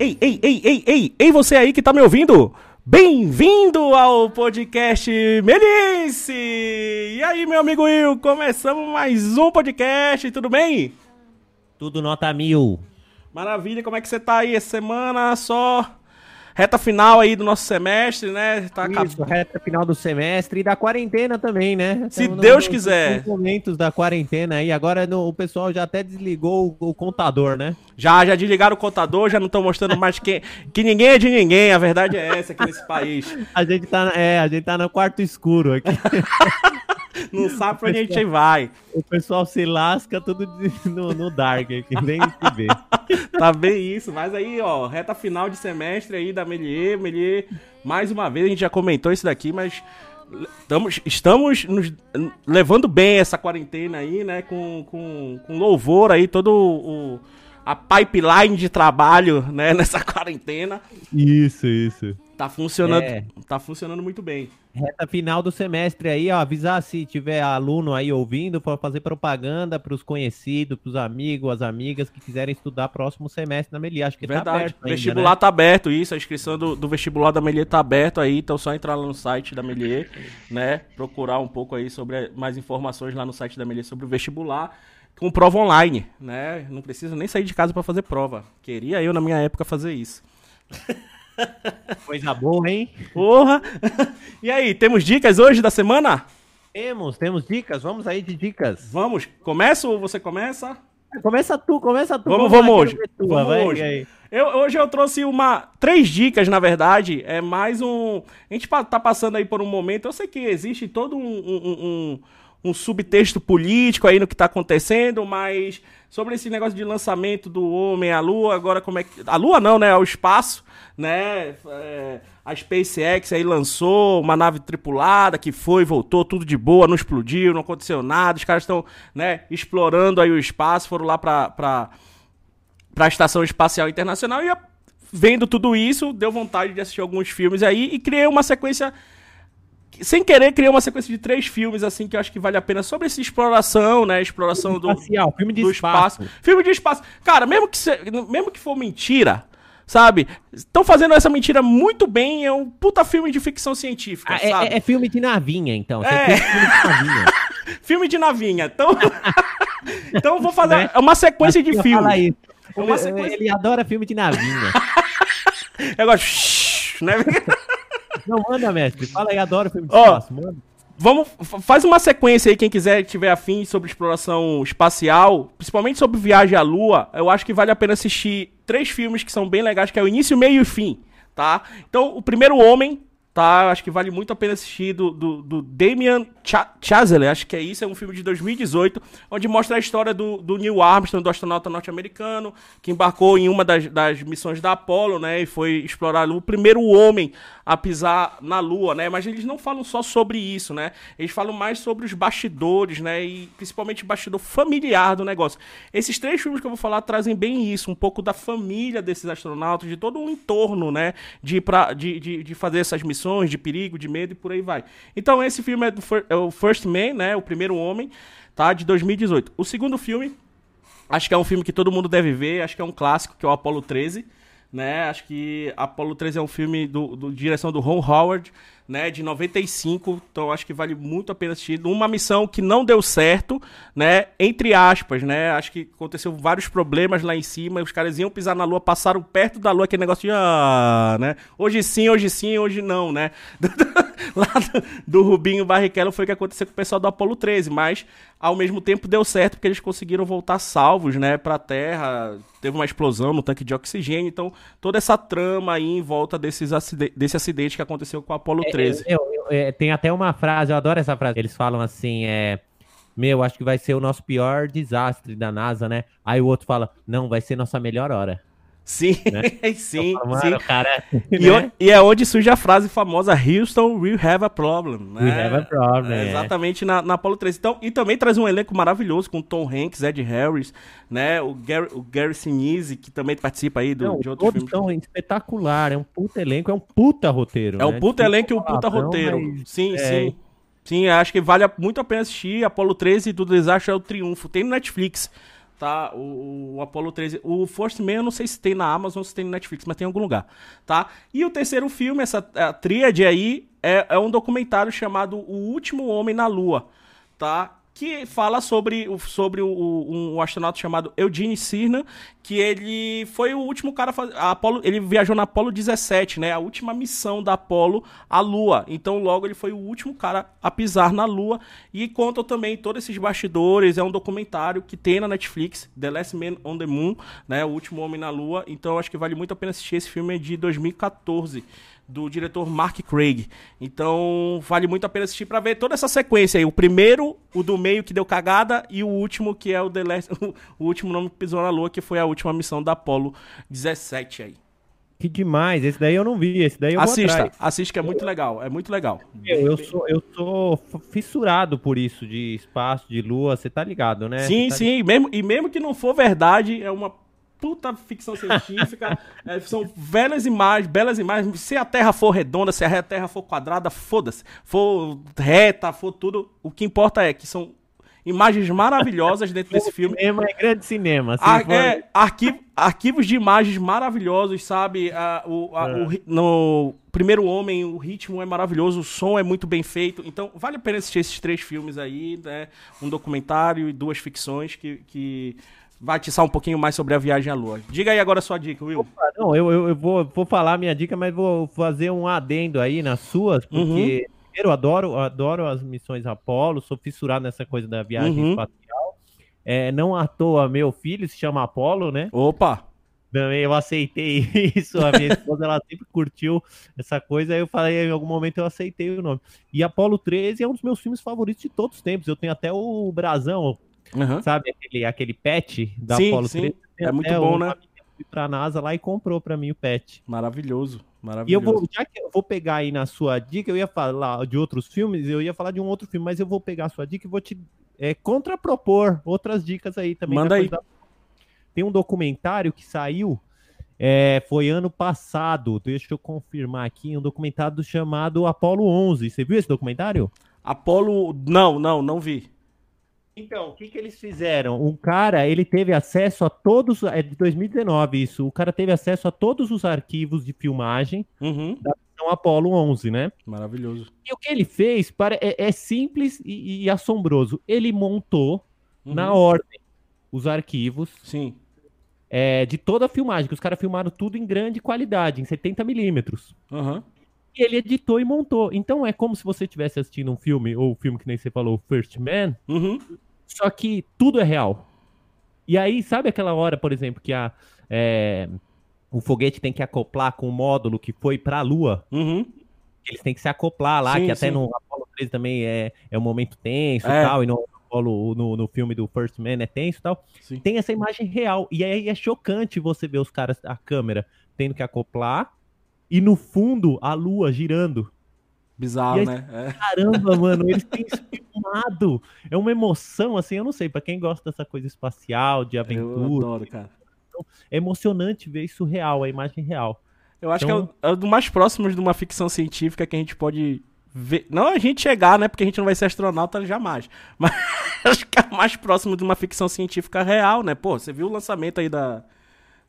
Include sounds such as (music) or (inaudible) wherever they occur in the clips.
Ei, ei, ei, ei, ei, ei, você aí que tá me ouvindo? Bem-vindo ao podcast Melice! E aí, meu amigo Will, começamos mais um podcast, tudo bem? Tudo nota mil. Maravilha, como é que você tá aí essa semana? Só reta final aí do nosso semestre, né? Tá Isso, reta final do semestre e da quarentena também, né? Se Estamos Deus no, quiser. momentos da quarentena aí, agora no, o pessoal já até desligou o, o, contador, né? Já, já desligaram o contador, já não estão mostrando mais que, que ninguém é de ninguém, a verdade é essa aqui nesse país. (laughs) A gente tá, é, a gente tá no quarto escuro aqui. (laughs) não (laughs) sabe pra onde a gente vai. O pessoal se lasca tudo (laughs) no, no dark aqui, nem se vê. (laughs) tá bem isso, mas aí, ó, reta final de semestre aí da Melier, Melier, mais uma vez, a gente já comentou isso daqui, mas estamos, estamos nos levando bem essa quarentena aí, né, com, com, com louvor aí, todo o, a pipeline de trabalho, né, nessa quarentena. Isso, isso. Tá funcionando, é. tá funcionando muito bem. Reta final do semestre aí, ó, avisar se tiver aluno aí ouvindo para fazer propaganda para os conhecidos, para os amigos, as amigas que quiserem estudar próximo semestre na Meli. Acho que tá Verdade. tá aberto. O vestibular né? tá aberto, isso. A inscrição do, do vestibular da Melier tá aberto aí, então é só entrar lá no site da Melier, né? Procurar um pouco aí sobre mais informações lá no site da Melier sobre o vestibular com prova online, né? Não precisa nem sair de casa para fazer prova. Queria eu na minha época fazer isso. (laughs) Coisa boa, hein? Porra! (laughs) E aí, temos dicas hoje da semana? Temos, temos dicas. Vamos aí de dicas. Vamos. Começa ou você começa? Começa tu, começa tu. Vamos, vamos, hoje. Tua, vamos vai, hoje. Eu, hoje eu trouxe uma três dicas, na verdade. É mais um. A gente tá passando aí por um momento. Eu sei que existe todo um, um, um, um subtexto político aí no que tá acontecendo, mas sobre esse negócio de lançamento do homem à lua, agora como é que. A lua não, né? Ao espaço né? É, a SpaceX aí lançou uma nave tripulada que foi, voltou, tudo de boa, não explodiu, não aconteceu nada. Os caras estão, né, explorando aí o espaço, foram lá para para a Estação Espacial Internacional e vendo tudo isso, deu vontade de assistir alguns filmes aí e criei uma sequência sem querer, criei uma sequência de três filmes, assim, que eu acho que vale a pena sobre essa exploração, né? Exploração filme do, espacial, filme de do espaço. espaço. Filme de espaço. Cara, mesmo que, se, mesmo que for mentira, sabe? Estão fazendo essa mentira muito bem, é um puta filme de ficção científica, ah, é, sabe? É, é, filme de navinha, então. É, é filme de navinha. (laughs) filme de navinha. Então, (laughs) então vou fazer né? uma sequência de filmes. Uma sequência... Ele adora filme de navinha. (laughs) eu gosto, né? Não, manda, mestre. Fala aí, adoro filme de oh, espaço, manda. Vamos, faz uma sequência aí, quem quiser, tiver afim sobre exploração espacial, principalmente sobre viagem à Lua, eu acho que vale a pena assistir três filmes que são bem legais, que é o início, meio e fim, tá? Então, o primeiro Homem, tá? Acho que vale muito a pena assistir do, do, do Damian Chazelle, acho que é isso, é um filme de 2018, onde mostra a história do, do Neil Armstrong, do astronauta norte-americano, que embarcou em uma das, das missões da Apollo, né? E foi explorar o primeiro homem a pisar na Lua, né? Mas eles não falam só sobre isso, né? Eles falam mais sobre os bastidores, né? E principalmente o bastidor familiar do negócio. Esses três filmes que eu vou falar trazem bem isso, um pouco da família desses astronautas, de todo um entorno, né? De, pra, de, de, de fazer essas missões, de perigo, de medo e por aí vai. Então esse filme é, do, é o First Man, né? O primeiro homem, tá? De 2018. O segundo filme, acho que é um filme que todo mundo deve ver, acho que é um clássico, que é o Apollo 13 né? Acho que Apollo 13 é um filme do, do direção do Ron Howard, né, de 95, então acho que vale muito a pena assistir. Uma missão que não deu certo, né, entre aspas, né, acho que aconteceu vários problemas lá em cima, os caras iam pisar na lua, passaram perto da lua, aquele negócio de, ah, né, hoje sim, hoje sim, hoje não, né, (laughs) lá do, do Rubinho Barrichello foi o que aconteceu com o pessoal do Apollo 13, mas ao mesmo tempo deu certo porque eles conseguiram voltar salvos, né, pra Terra, teve uma explosão no tanque de oxigênio, então toda essa trama aí em volta desses acidente, desse acidente que aconteceu com o Apollo 13. É, 13. Eu, eu, é, tem até uma frase, eu adoro essa frase. Eles falam assim, é. Meu, acho que vai ser o nosso pior desastre da NASA, né? Aí o outro fala, não, vai ser nossa melhor hora. Sim, né? (laughs) sim, falo, sim. Cara, e, né? e, é onde surge a frase famosa Houston, we have a problem. Né? We have a problem. É, exatamente na, na Apollo 13. Então, e também traz um elenco maravilhoso com Tom Hanks, Ed Harris, né? O Gary, o Gary Sinise, que também participa aí do, Não, de outros filmes. São espetacular, é um puta elenco, é um puta roteiro. É né? um puta elenco e um puta roteiro. Mas... Sim, é... sim. Sim, acho que vale muito a pena assistir. Apollo 13 do Desastre é o Triunfo. Tem no Netflix tá? O, o Apollo 13. O First Man eu não sei se tem na Amazon se tem no Netflix, mas tem em algum lugar, tá? E o terceiro filme, essa tríade aí, é, é um documentário chamado O Último Homem na Lua, tá? Que fala sobre, sobre o, um astronauta chamado Eugene Cernan, que ele foi o último cara a Apollo, ele viajou na Apollo 17, né, a última missão da Apollo à Lua. Então logo ele foi o último cara a pisar na Lua. E conta também todos esses bastidores, é um documentário que tem na Netflix, The Last Man on the Moon, né, o último homem na Lua. Então acho que vale muito a pena assistir. Esse filme é de 2014 do diretor Mark Craig. Então, vale muito a pena assistir para ver toda essa sequência aí. O primeiro, o do meio que deu cagada e o último que é o The Last, (laughs) o último nome que pisou na lua, que foi a última missão da Apollo 17 aí. Que demais, esse daí eu não vi, esse daí eu Assista, assista que é muito legal, é muito legal. Eu, eu, sou, eu sou fissurado por isso de espaço, de lua, você tá ligado, né? Sim, tá sim, ligado? Mesmo, e mesmo que não for verdade, é uma puta ficção científica. (laughs) é, são belas imagens, belas imagens. Se a Terra for redonda, se a Terra for quadrada, foda-se. For reta, for tudo. O que importa é que são imagens maravilhosas dentro desse filme. (laughs) Cinema é grande cinema. Ar for... é, arquivo, arquivos de imagens maravilhosos, sabe? A, o, a, é. o, no Primeiro Homem, o ritmo é maravilhoso, o som é muito bem feito. Então, vale a pena assistir esses três filmes aí, né? Um documentário e duas ficções que, que vai atiçar um pouquinho mais sobre a viagem à Lua. Diga aí agora a sua dica, Will. Opa, não, eu, eu, eu, vou, vou falar a minha dica, mas vou fazer um adendo aí nas suas, porque uhum. primeiro, eu adoro, adoro as missões Apolo, sou fissurado nessa coisa da viagem uhum. espacial. É, não à toa, meu filho se chama Apolo, né? Opa! Também eu aceitei (laughs) isso, a minha esposa ela sempre curtiu essa coisa, aí eu falei, em algum momento eu aceitei o nome. E Apolo 13 é um dos meus filmes favoritos de todos os tempos. Eu tenho até o brasão, Uhum. Sabe aquele, aquele pet da sim, Apollo sim. 13? É muito bom, né? Fui pra NASA lá e comprou pra mim o pet. Maravilhoso. Maravilhoso. E eu vou, já que eu vou pegar aí na sua dica, eu ia falar de outros filmes, eu ia falar de um outro filme, mas eu vou pegar a sua dica e vou te é, contrapropor outras dicas aí também. Manda aí. Da... Tem um documentário que saiu, é, foi ano passado, deixa eu confirmar aqui, um documentário chamado Apolo 11. Você viu esse documentário? Apolo, não, não, não vi. Então, o que, que eles fizeram? Um cara, ele teve acesso a todos. É de 2019 isso. O cara teve acesso a todos os arquivos de filmagem uhum. da missão Apollo 11, né? Maravilhoso. E o que ele fez para, é, é simples e, e, assombroso. Ele montou uhum. na ordem os arquivos. Sim. É, de toda a filmagem, que os caras filmaram tudo em grande qualidade, em 70 milímetros. Uhum. E ele editou e montou. Então é como se você estivesse assistindo um filme, ou o filme que nem você falou, First Man, uhum. Só que tudo é real. E aí, sabe aquela hora, por exemplo, que a, é, o foguete tem que acoplar com o módulo que foi para a Lua? Uhum. Eles têm que se acoplar lá, sim, que até sim. no Apollo 13 também é, é um momento tenso é. e tal, e no, Apollo, no, no filme do First Man é tenso e tal. Sim. Tem essa imagem real. E aí é chocante você ver os caras, a câmera, tendo que acoplar, e no fundo a Lua girando. Bizarro, aí, né? É. Caramba, (laughs) mano, eles têm filmado. É uma emoção, assim, eu não sei, para quem gosta dessa coisa espacial, de aventura. Eu adoro, cara. É emocionante ver isso real, a imagem real. Eu acho então... que é o, é o do mais próximo de uma ficção científica que a gente pode ver. Não a gente chegar, né? Porque a gente não vai ser astronauta jamais. (laughs) Mas acho que é o mais próximo de uma ficção científica real, né? Pô, você viu o lançamento aí da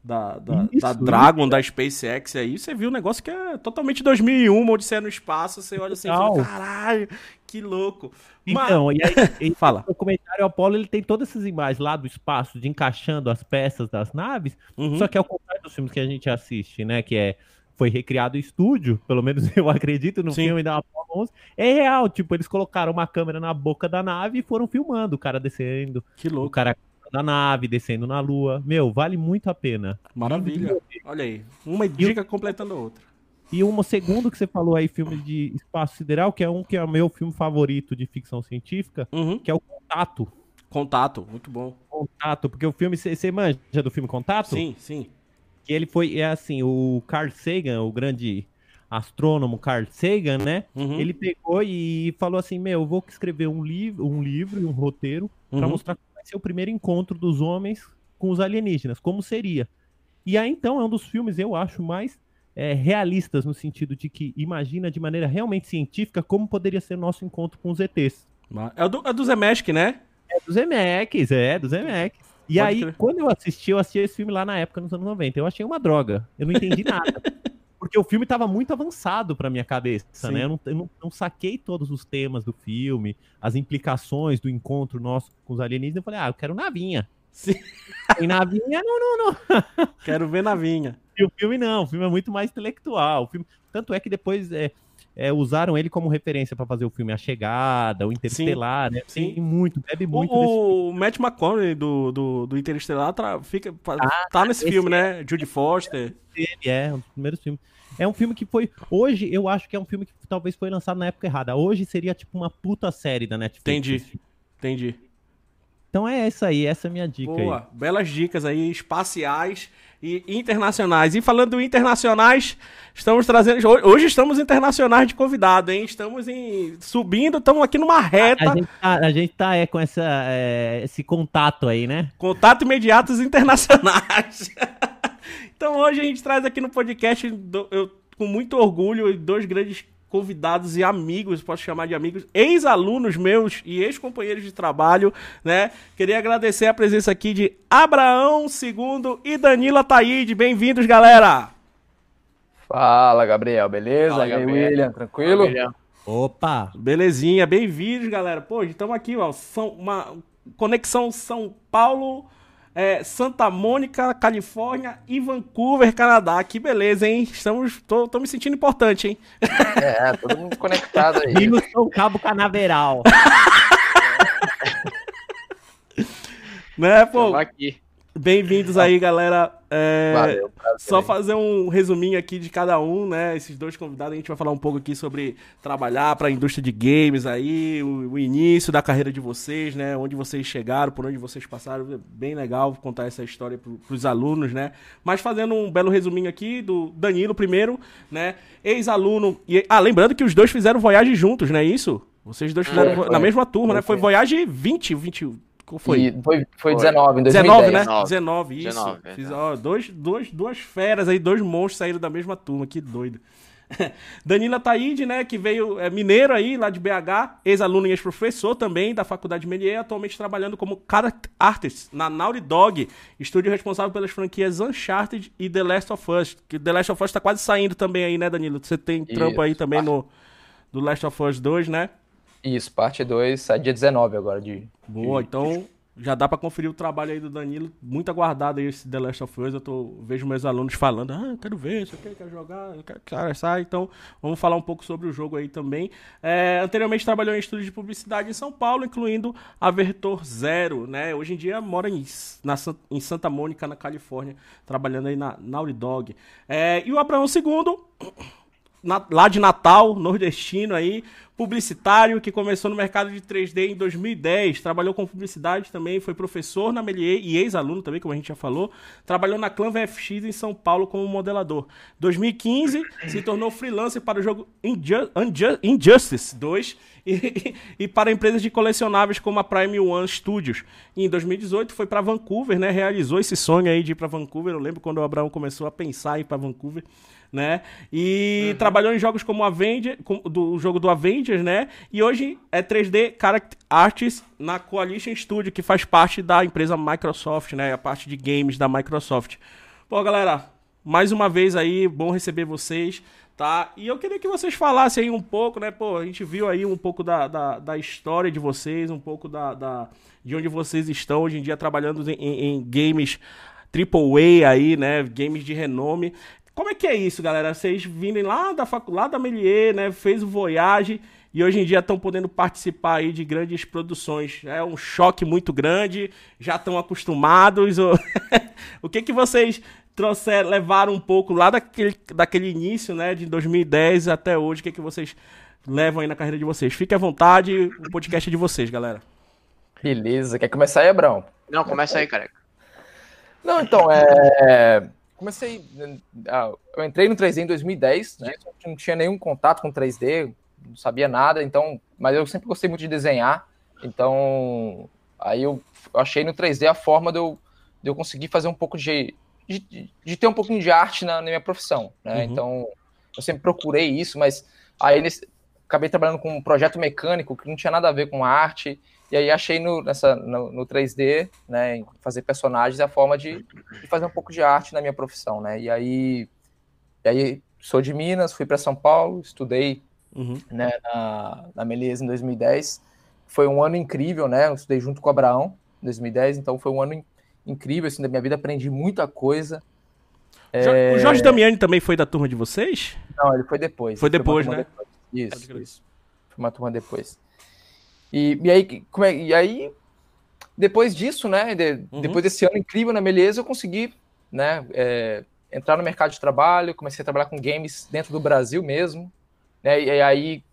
da, da, isso, da Dragon, isso. da SpaceX aí, você viu um negócio que é totalmente 2001, Odisseia no espaço, você olha assim e fala, caralho, que louco. Então, Mas... e aí, (laughs) fala. O documentário Apollo, ele tem todas essas imagens lá do espaço, de encaixando as peças das naves, uhum. só que é o contrário dos filmes que a gente assiste, né, que é foi recriado em estúdio, (laughs) pelo menos eu acredito no Sim. filme da Apollo 11, é real, tipo, eles colocaram uma câmera na boca da nave e foram filmando o cara descendo. Que louco. O cara da nave, descendo na lua. Meu, vale muito a pena. Maravilha. Olha aí, uma dica completando a outra. E um segundo que você falou aí, filme de espaço sideral, que é um que é o meu filme favorito de ficção científica, uhum. que é o Contato. Contato, muito bom. Contato, porque o filme, você manja do filme Contato? Sim, sim. Que ele foi, é assim, o Carl Sagan, o grande astrônomo Carl Sagan, né? Uhum. Ele pegou e falou assim, meu, eu vou escrever um livro, um livro e um roteiro para uhum. mostrar ser o primeiro encontro dos homens com os alienígenas, como seria. E aí, então, é um dos filmes, eu acho, mais é, realistas, no sentido de que imagina de maneira realmente científica como poderia ser o nosso encontro com os ETs. É do, é do Zemeckis, né? É do Zemeckis, é, do Zemeckis. E Pode aí, crer. quando eu assisti, eu assisti esse filme lá na época, nos anos 90. Eu achei uma droga. Eu não entendi nada. (laughs) porque o filme estava muito avançado para minha cabeça, né? Eu, não, eu não, não, saquei todos os temas do filme, as implicações do encontro nosso com os alienígenas. Eu falei, ah, eu quero navinha. Sim. E navinha, não, não, não. Quero ver navinha. E o filme não, o filme é muito mais intelectual. O filme, tanto é que depois é, é, usaram ele como referência para fazer o filme A Chegada, o Interestelar, sim, né? Sim, Tem muito, bebe muito. O, o Matt McConaughey do, do, do Interestelar tra, fica, ah, tá nesse filme, né? Judy Foster. Ele é, um dos primeiros filmes. É um filme que foi. Hoje, eu acho que é um filme que talvez foi lançado na época errada. Hoje seria tipo uma puta série da Netflix. Entendi. Entendi. Então é essa aí, essa é a minha dica Boa, aí. belas dicas aí, espaciais e internacionais. E falando do internacionais, estamos trazendo. Hoje estamos internacionais de convidado, hein? Estamos em, subindo, estamos aqui numa reta. A, gente tá, a gente tá é, com essa, é, esse contato aí, né? Contato imediatos internacionais. (laughs) então hoje a gente traz aqui no podcast, eu, com muito orgulho, dois grandes convidados e amigos, posso chamar de amigos, ex-alunos meus e ex-companheiros de trabalho, né? Queria agradecer a presença aqui de Abraão II e Danila Taíde. Bem-vindos, galera! Fala, Gabriel, beleza? Fala, Gabriel. E aí, William, tranquilo? Fala, Opa! Belezinha, bem-vindos, galera. Pô, estamos aqui, ó, são uma conexão São Paulo é, Santa Mônica, Califórnia e Vancouver, Canadá. Que beleza, hein? Estamos, tô, tô me sentindo importante, hein? É, todo mundo conectado aí. Rio São Cabo Canaveral. (laughs) né, pô? aqui. Bem-vindos aí, galera. É, Valeu, só fazer um resuminho aqui de cada um, né? Esses dois convidados, a gente vai falar um pouco aqui sobre trabalhar para a indústria de games aí, o, o, início da carreira de vocês, né? Onde vocês chegaram, por onde vocês passaram. É bem legal contar essa história para os alunos, né? Mas fazendo um belo resuminho aqui do Danilo primeiro, né? Ex-aluno. E, ah, lembrando que os dois fizeram Voyage juntos, né? Isso? Vocês dois fizeram foi, na mesma turma, foi, né? Foi Voyage 20, 20, qual foi? E foi, foi 19, em 2010. 19, né? 19, isso. 19, Fiz, ó, dois, dois, duas feras aí, dois monstros saíram da mesma turma, que doido. (laughs) Danila Taide, né, que veio, é mineiro aí, lá de BH, ex-aluno e ex-professor também da Faculdade Melier, atualmente trabalhando como character artist na Naughty Dog, estúdio responsável pelas franquias Uncharted e The Last of Us, que The Last of Us tá quase saindo também aí, né, Danilo? Você tem trampo aí também no do Last of Us 2, né? Isso, parte 2, sai dia 19 agora de. Boa, de... então já dá para conferir o trabalho aí do Danilo. Muito aguardado aí esse The Last of Us. Eu tô, vejo meus alunos falando, ah, eu quero ver, você quer, quer jogar, eu quero conversar. Então, vamos falar um pouco sobre o jogo aí também. É, anteriormente trabalhou em estúdio de publicidade em São Paulo, incluindo a Vertor Zero, né? Hoje em dia mora em, na, em Santa Mônica, na Califórnia, trabalhando aí na Naughty Dog. É, e o Abraão II, na, lá de Natal, nordestino aí, publicitário que começou no mercado de 3D em 2010, trabalhou com publicidade também, foi professor na Melier e ex-aluno também, como a gente já falou, trabalhou na Clan VFX em São Paulo como modelador. 2015 se tornou freelancer para o jogo Inju Inju Injustice 2 (laughs) e, e, para empresas de colecionáveis como a Prime One Studios. E em 2018 foi para Vancouver, né? Realizou esse sonho aí de ir para Vancouver. Eu lembro quando o Abraão começou a pensar em ir para Vancouver né? E uhum. trabalhou em jogos como Avenger, do jogo do Avengers, né? E hoje é 3D Character Artists na Coalition Studio, que faz parte da empresa Microsoft, né? A parte de games da Microsoft. Pô, galera, mais uma vez aí, bom receber vocês, tá? E eu queria que vocês falassem aí um pouco, né? Pô, a gente viu aí um pouco da, da, da história de vocês, um pouco da, da, de onde vocês estão hoje em dia trabalhando em, em, em games AAA aí, né? Games de renome. Como é que é isso, galera? Vocês virem lá da faculdade da Melier, né? Fez o Voyage e hoje em dia estão podendo participar aí de grandes produções. É um choque muito grande, já estão acostumados. (laughs) o que que vocês trouxeram, levaram um pouco lá daquele, daquele início, né, de 2010 até hoje? O que que vocês levam aí na carreira de vocês? Fique à vontade, o podcast é de vocês, galera. Beleza, quer começar aí, Abrão? Não, começa aí, careca. Não, então, é comecei. Ah, eu entrei no 3D em 2010, né? Não tinha nenhum contato com 3D, não sabia nada, então. Mas eu sempre gostei muito de desenhar. Então, aí eu, achei no 3D a forma de eu, de eu conseguir fazer um pouco de, de, de ter um pouquinho de arte na, na minha profissão, né? Uhum. Então, eu sempre procurei isso, mas aí acabei trabalhando com um projeto mecânico que não tinha nada a ver com arte. E aí achei no, nessa, no, no 3D, né, fazer personagens, a forma de, de, fazer um pouco de arte na minha profissão, né? E aí, e aí sou de Minas, fui para São Paulo, estudei uhum. né, na, na Melies em 2010. Foi um ano incrível, né? Eu estudei junto com o Abraão em 2010, então foi um ano incrível assim, da minha vida, aprendi muita coisa. É... O Jorge Damiani também foi da turma de vocês? Não, ele foi depois. Foi depois, né? Depois. Isso, isso. Foi uma turma depois. E, e, aí, como é, e aí, depois disso, né? De, uhum. Depois desse ano incrível na Beleza, eu consegui, né? É, entrar no mercado de trabalho, comecei a trabalhar com games dentro do Brasil mesmo. Né, e, aí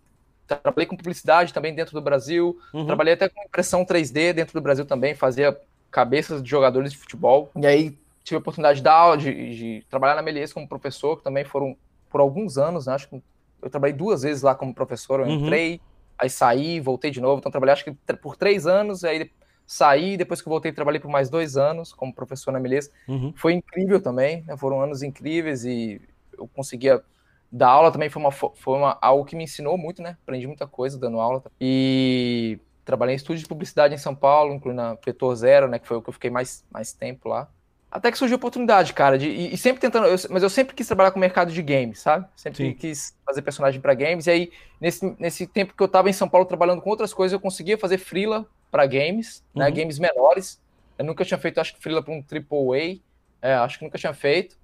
trabalhei com publicidade também dentro do Brasil. Uhum. Trabalhei até com impressão 3D dentro do Brasil também, fazia cabeças de jogadores de futebol. E aí tive a oportunidade de dar aula, de, de trabalhar na Melies como professor, que também foram por alguns anos, né? Acho que eu trabalhei duas vezes lá como professor, eu uhum. entrei, aí saí, voltei de novo, então trabalhei acho que por três anos, aí saí, depois que voltei trabalhei por mais dois anos como professor na Melies. Uhum. Foi incrível também, né? foram anos incríveis e eu conseguia dar aula também, foi, uma, foi uma, algo que me ensinou muito, né? Aprendi muita coisa dando aula. E trabalhei em estúdio de publicidade em São Paulo, incluindo na Petor Zero, né? Que foi o que eu fiquei mais, mais tempo lá. Até que surgiu a oportunidade, cara, de, e, e sempre tentando, eu, mas eu sempre quis trabalhar com o mercado de games, sabe? Sempre Sim. quis fazer personagem para games, e aí, nesse, nesse tempo que eu tava em São Paulo trabalhando com outras coisas, eu conseguia fazer freela para games, né? uhum. né? Games menores. Eu nunca tinha feito, acho que freela para um AAA, é, acho que nunca tinha feito.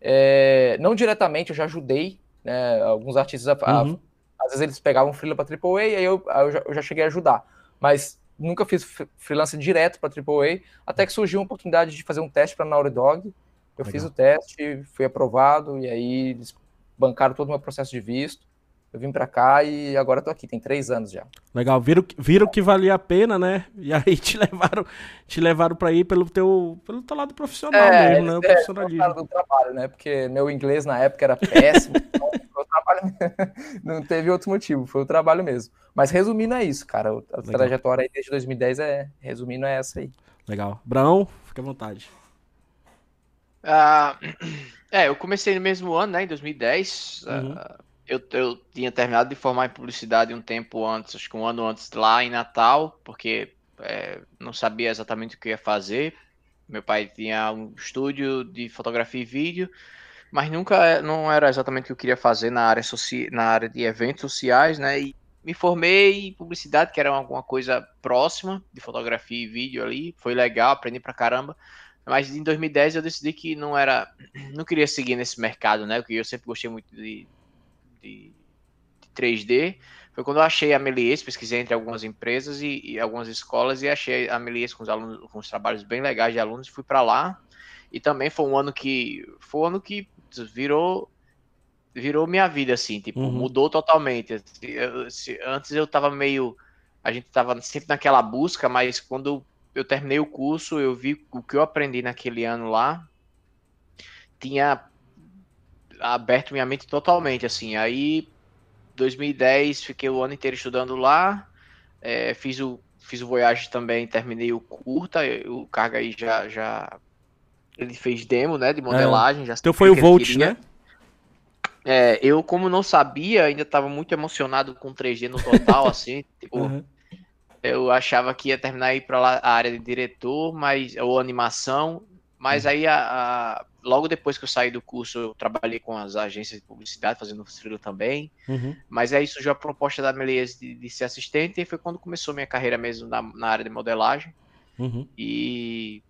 É, não diretamente, eu já ajudei né, alguns artistas, a, uhum. a, às vezes eles pegavam freela para AAA, e aí eu, eu, já, eu já cheguei a ajudar. Mas nunca fiz freelance direto para AAA, até que surgiu a oportunidade de fazer um teste para Naughty Dog. Eu Legal. fiz o teste, fui aprovado, e aí eles bancaram todo o meu processo de visto. Eu vim para cá e agora tô aqui, tem três anos já. Legal, viram, viram que valia a pena, né? E aí te (laughs) levaram, te levaram para ir pelo teu, pelo teu lado profissional é, mesmo, né? O é, profissionalismo. do trabalho, né? Porque meu inglês na época era péssimo. (laughs) então, trabalho, (laughs) não teve outro motivo, foi o trabalho mesmo. Mas resumindo é isso, cara. A Legal. trajetória aí desde 2010 é, resumindo é essa aí. Legal. Brão, fica à vontade. Uh, (clears throat) é, eu comecei no mesmo ano, né, em 2010. Uhum. Uh, eu, eu tinha terminado de formar em publicidade um tempo antes, acho que um ano antes, lá em Natal, porque é, não sabia exatamente o que ia fazer. Meu pai tinha um estúdio de fotografia e vídeo mas nunca é, não era exatamente o que eu queria fazer na área, soci... na área de eventos sociais, né? E me formei em publicidade, que era alguma coisa próxima de fotografia e vídeo ali. Foi legal, aprendi pra caramba. Mas em 2010 eu decidi que não era. (clears throat) Não queria seguir nesse mercado, né? Porque eu sempre gostei muito de, de, de 3D. Foi quando eu achei a Melies, pesquisei entre algumas empresas e, e, algumas escolas e achei a Melies com os alunos, com os trabalhos bem legais de alunos, fui para lá. E também foi um ano que foi um ano que virou virou minha vida, assim, tipo, uhum. mudou totalmente. Eu, se, antes eu tava meio. A gente tava sempre naquela busca, mas quando eu terminei o curso, eu vi o que eu aprendi naquele ano lá. Tinha aberto minha mente totalmente, assim. Aí, 2010, fiquei o ano inteiro estudando lá. É, fiz o fiz o Voyage também, terminei o curta, o Carga aí já, já ele fez demo, né, de é. modelagem. É. Já então foi o Volt, né? É, eu, como não sabia, ainda estava muito emocionado com 3D no total, (laughs) assim, tipo, uhum. eu achava que ia terminar aí para lá a área de diretor, mas ou animação, mas uhum. aí a, a, logo depois que eu saí do curso, eu trabalhei com as agências de publicidade, fazendo freela também, uhum. mas aí surgiu a proposta da Melies de, de, ser assistente e foi quando começou minha carreira mesmo na, na área de modelagem. Uhum. E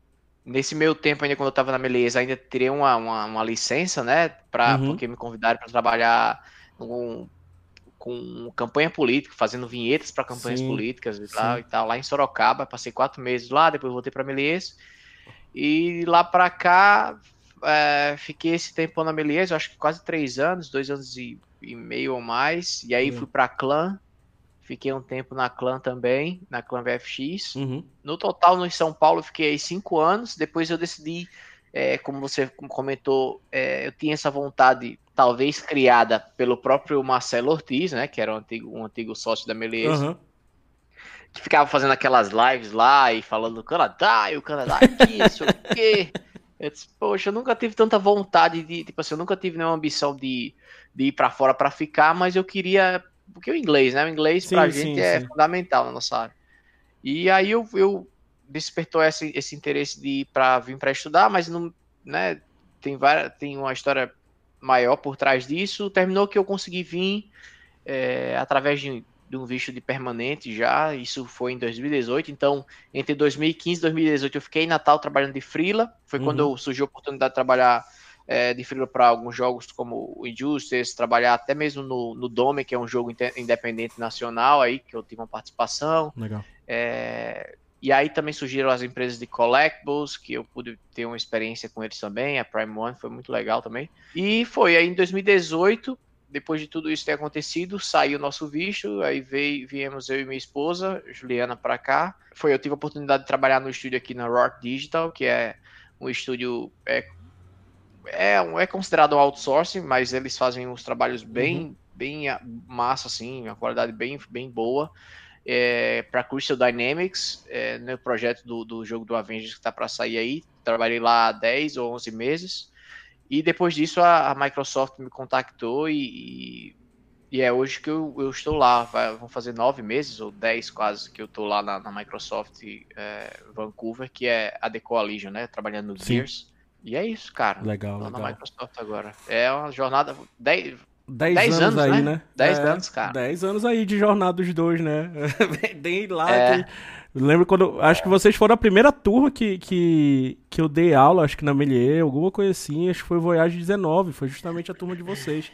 Nesse meio tempo, ainda quando eu estava na Meleza, ainda tirei uma, uma, uma licença, né? Pra, uhum. Porque me convidaram para trabalhar com, com campanha política, fazendo vinhetas para campanhas sim, políticas e tal, e tal, lá em Sorocaba. Passei quatro meses lá, depois voltei para Melies. E lá para cá, é, fiquei esse tempo na Melies, acho que quase três anos, dois anos e, e meio ou mais. E aí uhum. fui para Clã, Fiquei um tempo na Clã também, na Clã VFX. Uhum. No total, no São Paulo, fiquei cinco anos. Depois eu decidi, é, como você comentou, é, eu tinha essa vontade, talvez criada pelo próprio Marcelo Ortiz, né? Que era um antigo, um antigo sócio da Melies. Uhum. Que ficava fazendo aquelas lives lá e falando do Canadá, e o Canadá aqui, não sei o quê. Eu disse, poxa, eu nunca tive tanta vontade de, tipo assim, eu nunca tive nenhuma ambição de, de ir para fora para ficar, mas eu queria porque o inglês, né? O inglês sim, pra gente sim, é sim. fundamental na nossa área. E aí eu, eu despertou esse, esse interesse de ir para vir para estudar, mas não, né, tem várias, tem uma história maior por trás disso. Terminou que eu consegui vir é, através de, de, um visto de permanente já. Isso foi em 2018. Então, entre 2015 e 2018, eu fiquei em Natal trabalhando de freela. Foi uhum. quando surgiu a oportunidade de trabalhar é, de freela para alguns jogos como o Injustice, trabalhar até mesmo no, no Dome, que é um jogo independente nacional aí, que eu tive uma participação. Legal. É, e aí também surgiram as empresas de collectibles, que eu pude ter uma experiência com eles também. A Prime One foi muito legal também. E foi aí em 2018, depois de tudo isso ter acontecido, saiu o nosso visto, aí veio, viemos eu e minha esposa, Juliana, para cá. Foi, eu tive a oportunidade de trabalhar no estúdio aqui na Rock Digital, que é um estúdio é, é, é considerado um outsourcing, mas eles fazem uns trabalhos bem, uhum. bem massa, assim, uma qualidade bem, bem boa é, para Crystal Dynamics, é, no projeto do, do jogo do Avengers que está para sair aí. Trabalhei lá há 10 ou 11 meses. E depois disso a, a Microsoft me contactou e, e, é hoje que eu, eu estou lá. Vai, vão fazer nove meses ou dez quase que eu estou lá na, na Microsoft é, Vancouver, que é a The Coalition, né? Trabalhando no Sim. Gears. E é isso, cara. Legal, Tô legal. na Microsoft agora. É uma jornada. 10, 10 anos, anos, aí, né? né? 10 é, anos, cara. 10 anos aí de jornada dos dois, né? (laughs) Dei lá. É. Que... Lembro quando. Acho que vocês foram a primeira turma que, que, que eu dei aula, acho que na Melier, alguma coisa assim. Acho que foi Voyage 19, foi justamente a turma de vocês.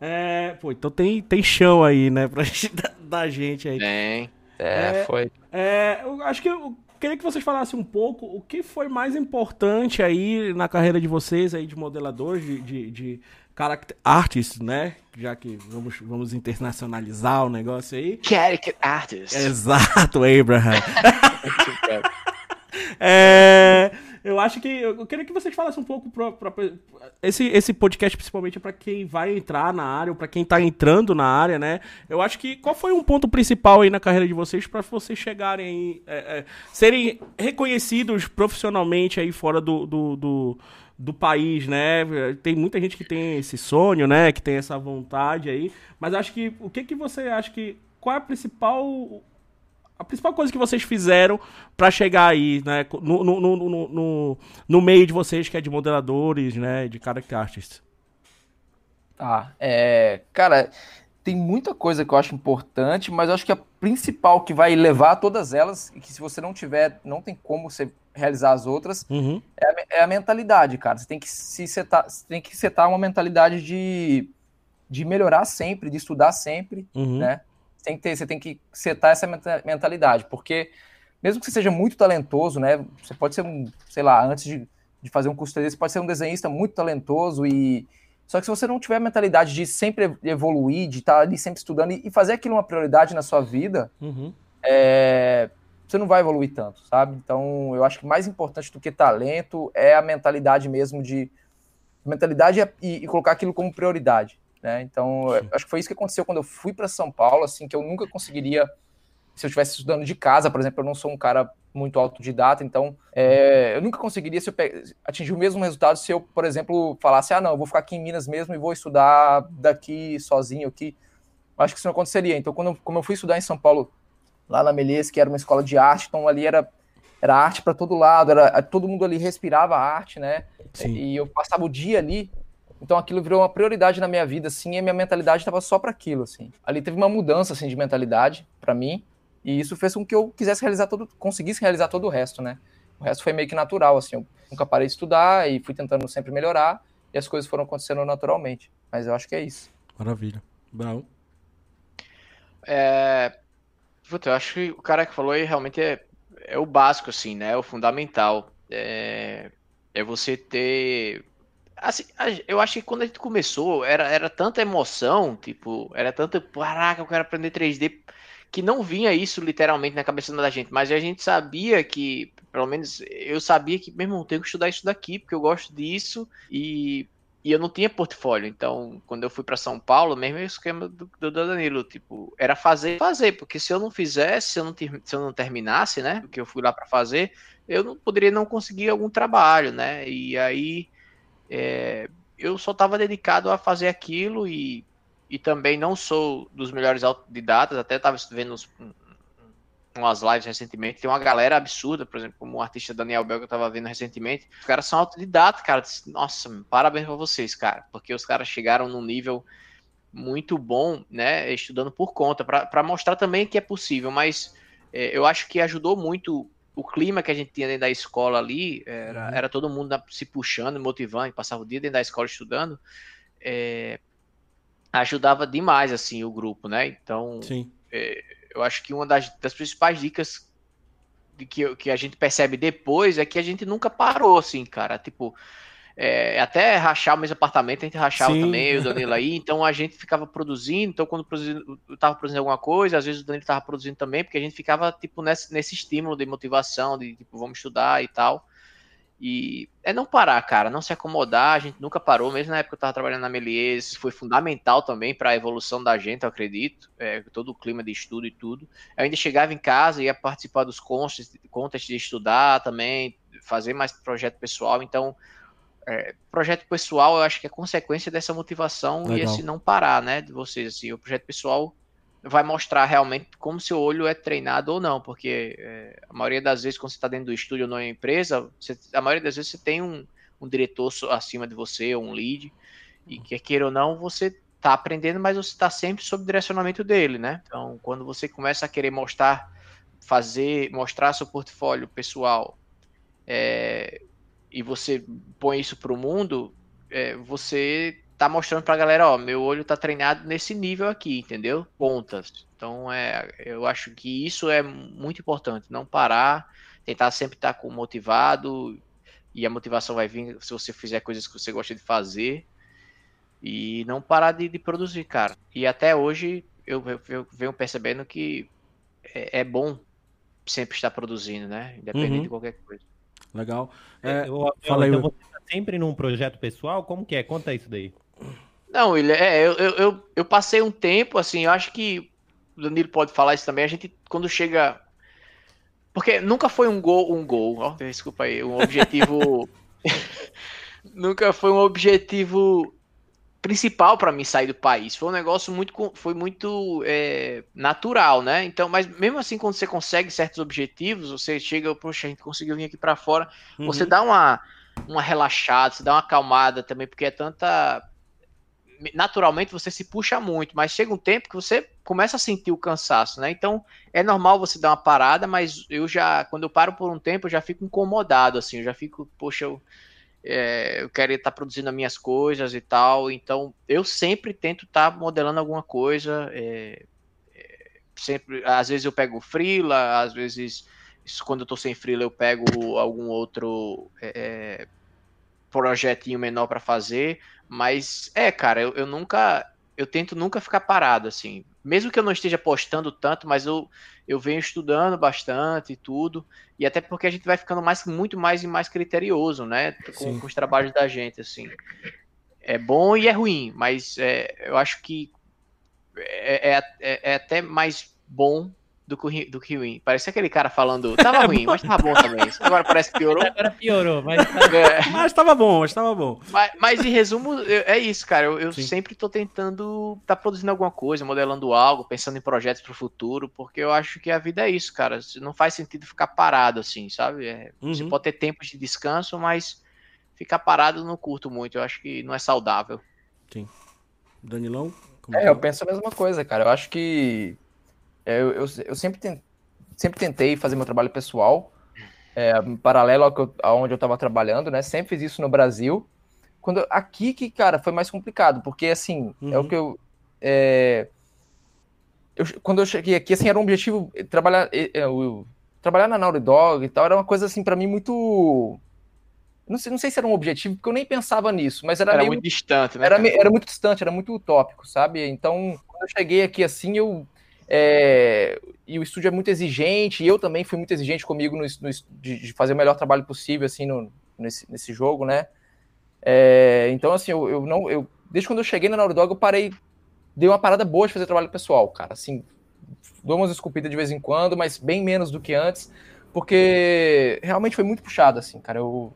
É, pô, então tem, tem chão aí, né, pra (laughs) gente, da, da gente aí. Tem. É, é foi. É, eu acho que eu queria que vocês falassem um pouco o que foi mais importante aí na carreira de vocês aí de modeladores, de, de, de character artists, né? Já que vamos, vamos internacionalizar o negócio aí. Character artists. Exato, Abraham. (laughs) é, eu acho que eu queria que vocês falassem um pouco pra, pra, esse esse podcast principalmente é para quem vai entrar na área ou para quem tá entrando na área, né? Eu acho que qual foi um ponto principal aí na carreira de vocês para vocês chegarem é, é, serem reconhecidos profissionalmente aí fora do, do, do do país, né? Tem muita gente que tem esse sonho, né? Que tem essa vontade aí. Mas acho que o que que você acha que qual é a principal a principal coisa que vocês fizeram para chegar aí, né? No, no, no, no, no, meio de vocês que é de modeladores, né? De character artists. Tá, é, cara, tem muita coisa que eu acho importante, mas eu acho que a principal que vai levar todas elas, e que se você não tiver, não tem como você realizar as outras, uhum. é, a, é, a, mentalidade, cara. Você tem que se setar, você tem que setar uma mentalidade de, de melhorar sempre, de estudar sempre, uhum. né? Você tem, que ter, você tem que setar essa mentalidade, porque mesmo que você seja muito talentoso, né? Você pode ser um, sei lá, antes de, de fazer um curso desse, pode ser um desenhista muito talentoso e só que se você não tiver a mentalidade de sempre evoluir, de estar ali sempre estudando e fazer aquilo uma prioridade na sua vida, uhum. é, você não vai evoluir tanto, sabe? Então, eu acho que mais importante do que talento é a mentalidade mesmo de mentalidade e, e colocar aquilo como prioridade, né? Então, acho que foi isso que aconteceu quando eu fui para São Paulo, assim, que eu nunca conseguiria se eu estivesse estudando de casa, por exemplo, eu não sou um cara muito autodidata, então é, eu nunca conseguiria se eu atingir o mesmo resultado se eu, por exemplo, falasse, ah, não, eu vou ficar aqui em Minas mesmo e vou estudar daqui sozinho aqui. Acho que isso não aconteceria. Então, quando como eu fui estudar em São Paulo lá na Melies, que era uma escola de arte, então ali era, era arte para todo lado, era todo mundo ali respirava arte, né? Sim. E eu passava o dia ali, então aquilo virou uma prioridade na minha vida, assim, e a minha mentalidade estava só para aquilo, assim. Ali teve uma mudança assim de mentalidade para mim, e isso fez com que eu quisesse realizar todo, conseguisse realizar todo o resto, né? O resto foi meio que natural, assim, eu nunca parei de estudar e fui tentando sempre melhorar, e as coisas foram acontecendo naturalmente. Mas eu acho que é isso. Maravilha. Bravo. É, Puta, eu acho que o cara que falou aí realmente é, é o básico, assim, né? É o fundamental. É, é você ter. Assim, eu acho que quando a gente começou, era, era tanta emoção, tipo, era tanta. Caraca, eu quero aprender 3D, que não vinha isso literalmente na cabeça da gente, mas a gente sabia que, pelo menos eu sabia que, meu irmão, tenho que estudar isso daqui, porque eu gosto disso, e e eu não tinha portfólio. Então, quando eu fui para São Paulo, mesmo o esquema do, do, Danilo, tipo, era fazer, fazer, porque se eu não fizesse, se eu não, se eu não terminasse, né, o que eu fui lá para fazer, eu não poderia não conseguir algum trabalho, né? E aí é, eu só estava dedicado a fazer aquilo e, e também não sou dos melhores autodidatas, até estava vendo uns, umas lives recentemente, tem uma galera absurda, por exemplo, como o artista Daniel Bel que eu tava vendo recentemente. Os caras são autodidatos, cara. Nossa, parabéns pra vocês, cara. Porque os caras chegaram num nível muito bom, né? Estudando por conta, para mostrar também que é possível, mas é, eu acho que ajudou muito o clima que a gente tinha dentro da escola ali, era, uhum. era todo mundo se puxando, motivando, passava o dia dentro da escola estudando. É, ajudava demais, assim, o grupo, né? Então, é, eu acho que uma das, das principais dicas que, que a gente percebe depois é que a gente nunca parou, assim, cara. Tipo, é, até rachar o mesmo apartamento, a gente rachava Sim. também, o Danilo aí, (laughs) então a gente ficava produzindo, então quando produzindo, eu tava produzindo alguma coisa, às vezes o Danilo tava produzindo também, porque a gente ficava, tipo, nesse, nesse estímulo de motivação, de, tipo, vamos estudar e tal, e é não parar, cara, não se acomodar, a gente nunca parou, mesmo na época que eu tava trabalhando na Melies, foi fundamental também para a evolução da gente, eu acredito, é, todo o clima de estudo e tudo, eu ainda chegava em casa, ia participar dos contas de estudar também, fazer mais projeto pessoal, então é, projeto pessoal, eu acho que é consequência dessa motivação Legal. e esse não parar, né, de vocês, assim, o projeto pessoal vai mostrar realmente como seu olho é treinado ou não, porque é, a maioria das vezes quando você está dentro do estúdio ou numa empresa, você, a maioria das vezes você tem um, um diretor acima de você, ou um lead, e quer queira ou não, você está aprendendo, mas você está sempre sob direcionamento dele, né? Então, quando você começa a querer mostrar, fazer, mostrar seu portfólio pessoal, é, e você põe isso para o mundo, é, você tá mostrando para a galera, ó, meu olho tá treinado nesse nível aqui, entendeu? Pontas. Então, é, eu acho que isso é muito importante, não parar, tentar sempre estar tá motivado, e a motivação vai vir se você fizer coisas que você gosta de fazer, e não parar de, de produzir, cara. E até hoje eu, eu, eu venho percebendo que é, é, bom sempre estar produzindo, né? Independente uhum. de qualquer coisa. Legal. É, eu, fala aí. Então você tá sempre num projeto pessoal? Como que é? Conta isso daí. Não, ele é, eu, eu, eu passei um tempo, assim, eu acho que o Danilo pode falar isso também, a gente, quando chega. Porque nunca foi um gol, um gol, ó, desculpa aí, um objetivo. (laughs) nunca foi um objetivo principal para mim sair do país. Foi um negócio muito, foi muito é, natural, né? Então, mas mesmo assim, quando você consegue certos objetivos, você chega, poxa, a gente conseguiu vir aqui para fora, uhum. você dá uma, uma relaxada, você dá uma acalmada também, porque é tanta. Naturalmente você se puxa muito, mas chega um tempo que você começa a sentir o cansaço, né? Então é normal você dar uma parada, mas eu já, quando eu paro por um tempo, eu já fico incomodado, assim, eu já fico, poxa, eu é, eu quero estar produzindo as minhas coisas e tal. Então, eu sempre tento estar modelando alguma coisa. É, é, sempre, às vezes eu pego freela, às vezes quando eu estou sem freela eu pego algum outro é, é, projetinho menor para fazer. Mas é, cara, eu, eu nunca, eu tento nunca ficar parado assim. Mesmo que eu não esteja postando tanto, mas eu, eu venho estudando bastante e tudo, e até porque a gente vai ficando mais, muito mais e mais criterioso, né, com, com os trabalhos da gente, assim. É bom e é ruim, mas é, eu acho que é, é, é, é até mais bom do que, do que ruim. Parece aquele cara falando, (laughs) tava ruim, mas tava bom também. Agora parece que piorou. Agora piorou, mas, tá... (laughs) é. mas tava bom, mas tava bom. Mas, mas em resumo, é isso, cara. Eu, eu sempre tô tentando tá produzindo alguma coisa, modelando algo, pensando em projetos pro futuro, porque eu acho que a vida é isso, cara. Não faz sentido ficar parado assim, sabe? É, uhum. Você pode ter tempos de descanso, mas ficar parado não curto muito. Eu acho que não é saudável. Sim. Danilão? é, eu penso a mesma coisa, cara. Eu acho que é, eu, eu, eu sempre, tentei, sempre tentei fazer meu trabalho pessoal, é, paralelo ao que eu, aonde eu estava trabalhando, né? Sempre fiz isso no Brasil. Quando aqui que, cara, foi mais complicado, porque assim, uhum. é o uhum. que eu, é, eu, quando eu cheguei aqui, assim, era um objetivo trabalhar, eu, trabalhar na Naughty Dog e tal, era uma coisa assim para mim muito não sei, não sei se era um objetivo, porque eu nem pensava nisso, mas era, era meio, muito distante, né? Era, era muito distante, era muito utópico, sabe? Então, quando eu cheguei aqui assim, eu é, e o estúdio é muito exigente, e eu também fui muito exigente comigo no, no, de, de, fazer o melhor trabalho possível, assim, no, nesse, nesse jogo, né? É, então, assim, eu, eu, não. Eu, desde quando eu cheguei na Naughty Dog, eu parei. Dei uma parada boa de fazer trabalho pessoal, cara. Assim, dou umas esculpidas de vez em quando, mas bem menos do que antes, porque realmente foi muito puxado, assim, cara. Eu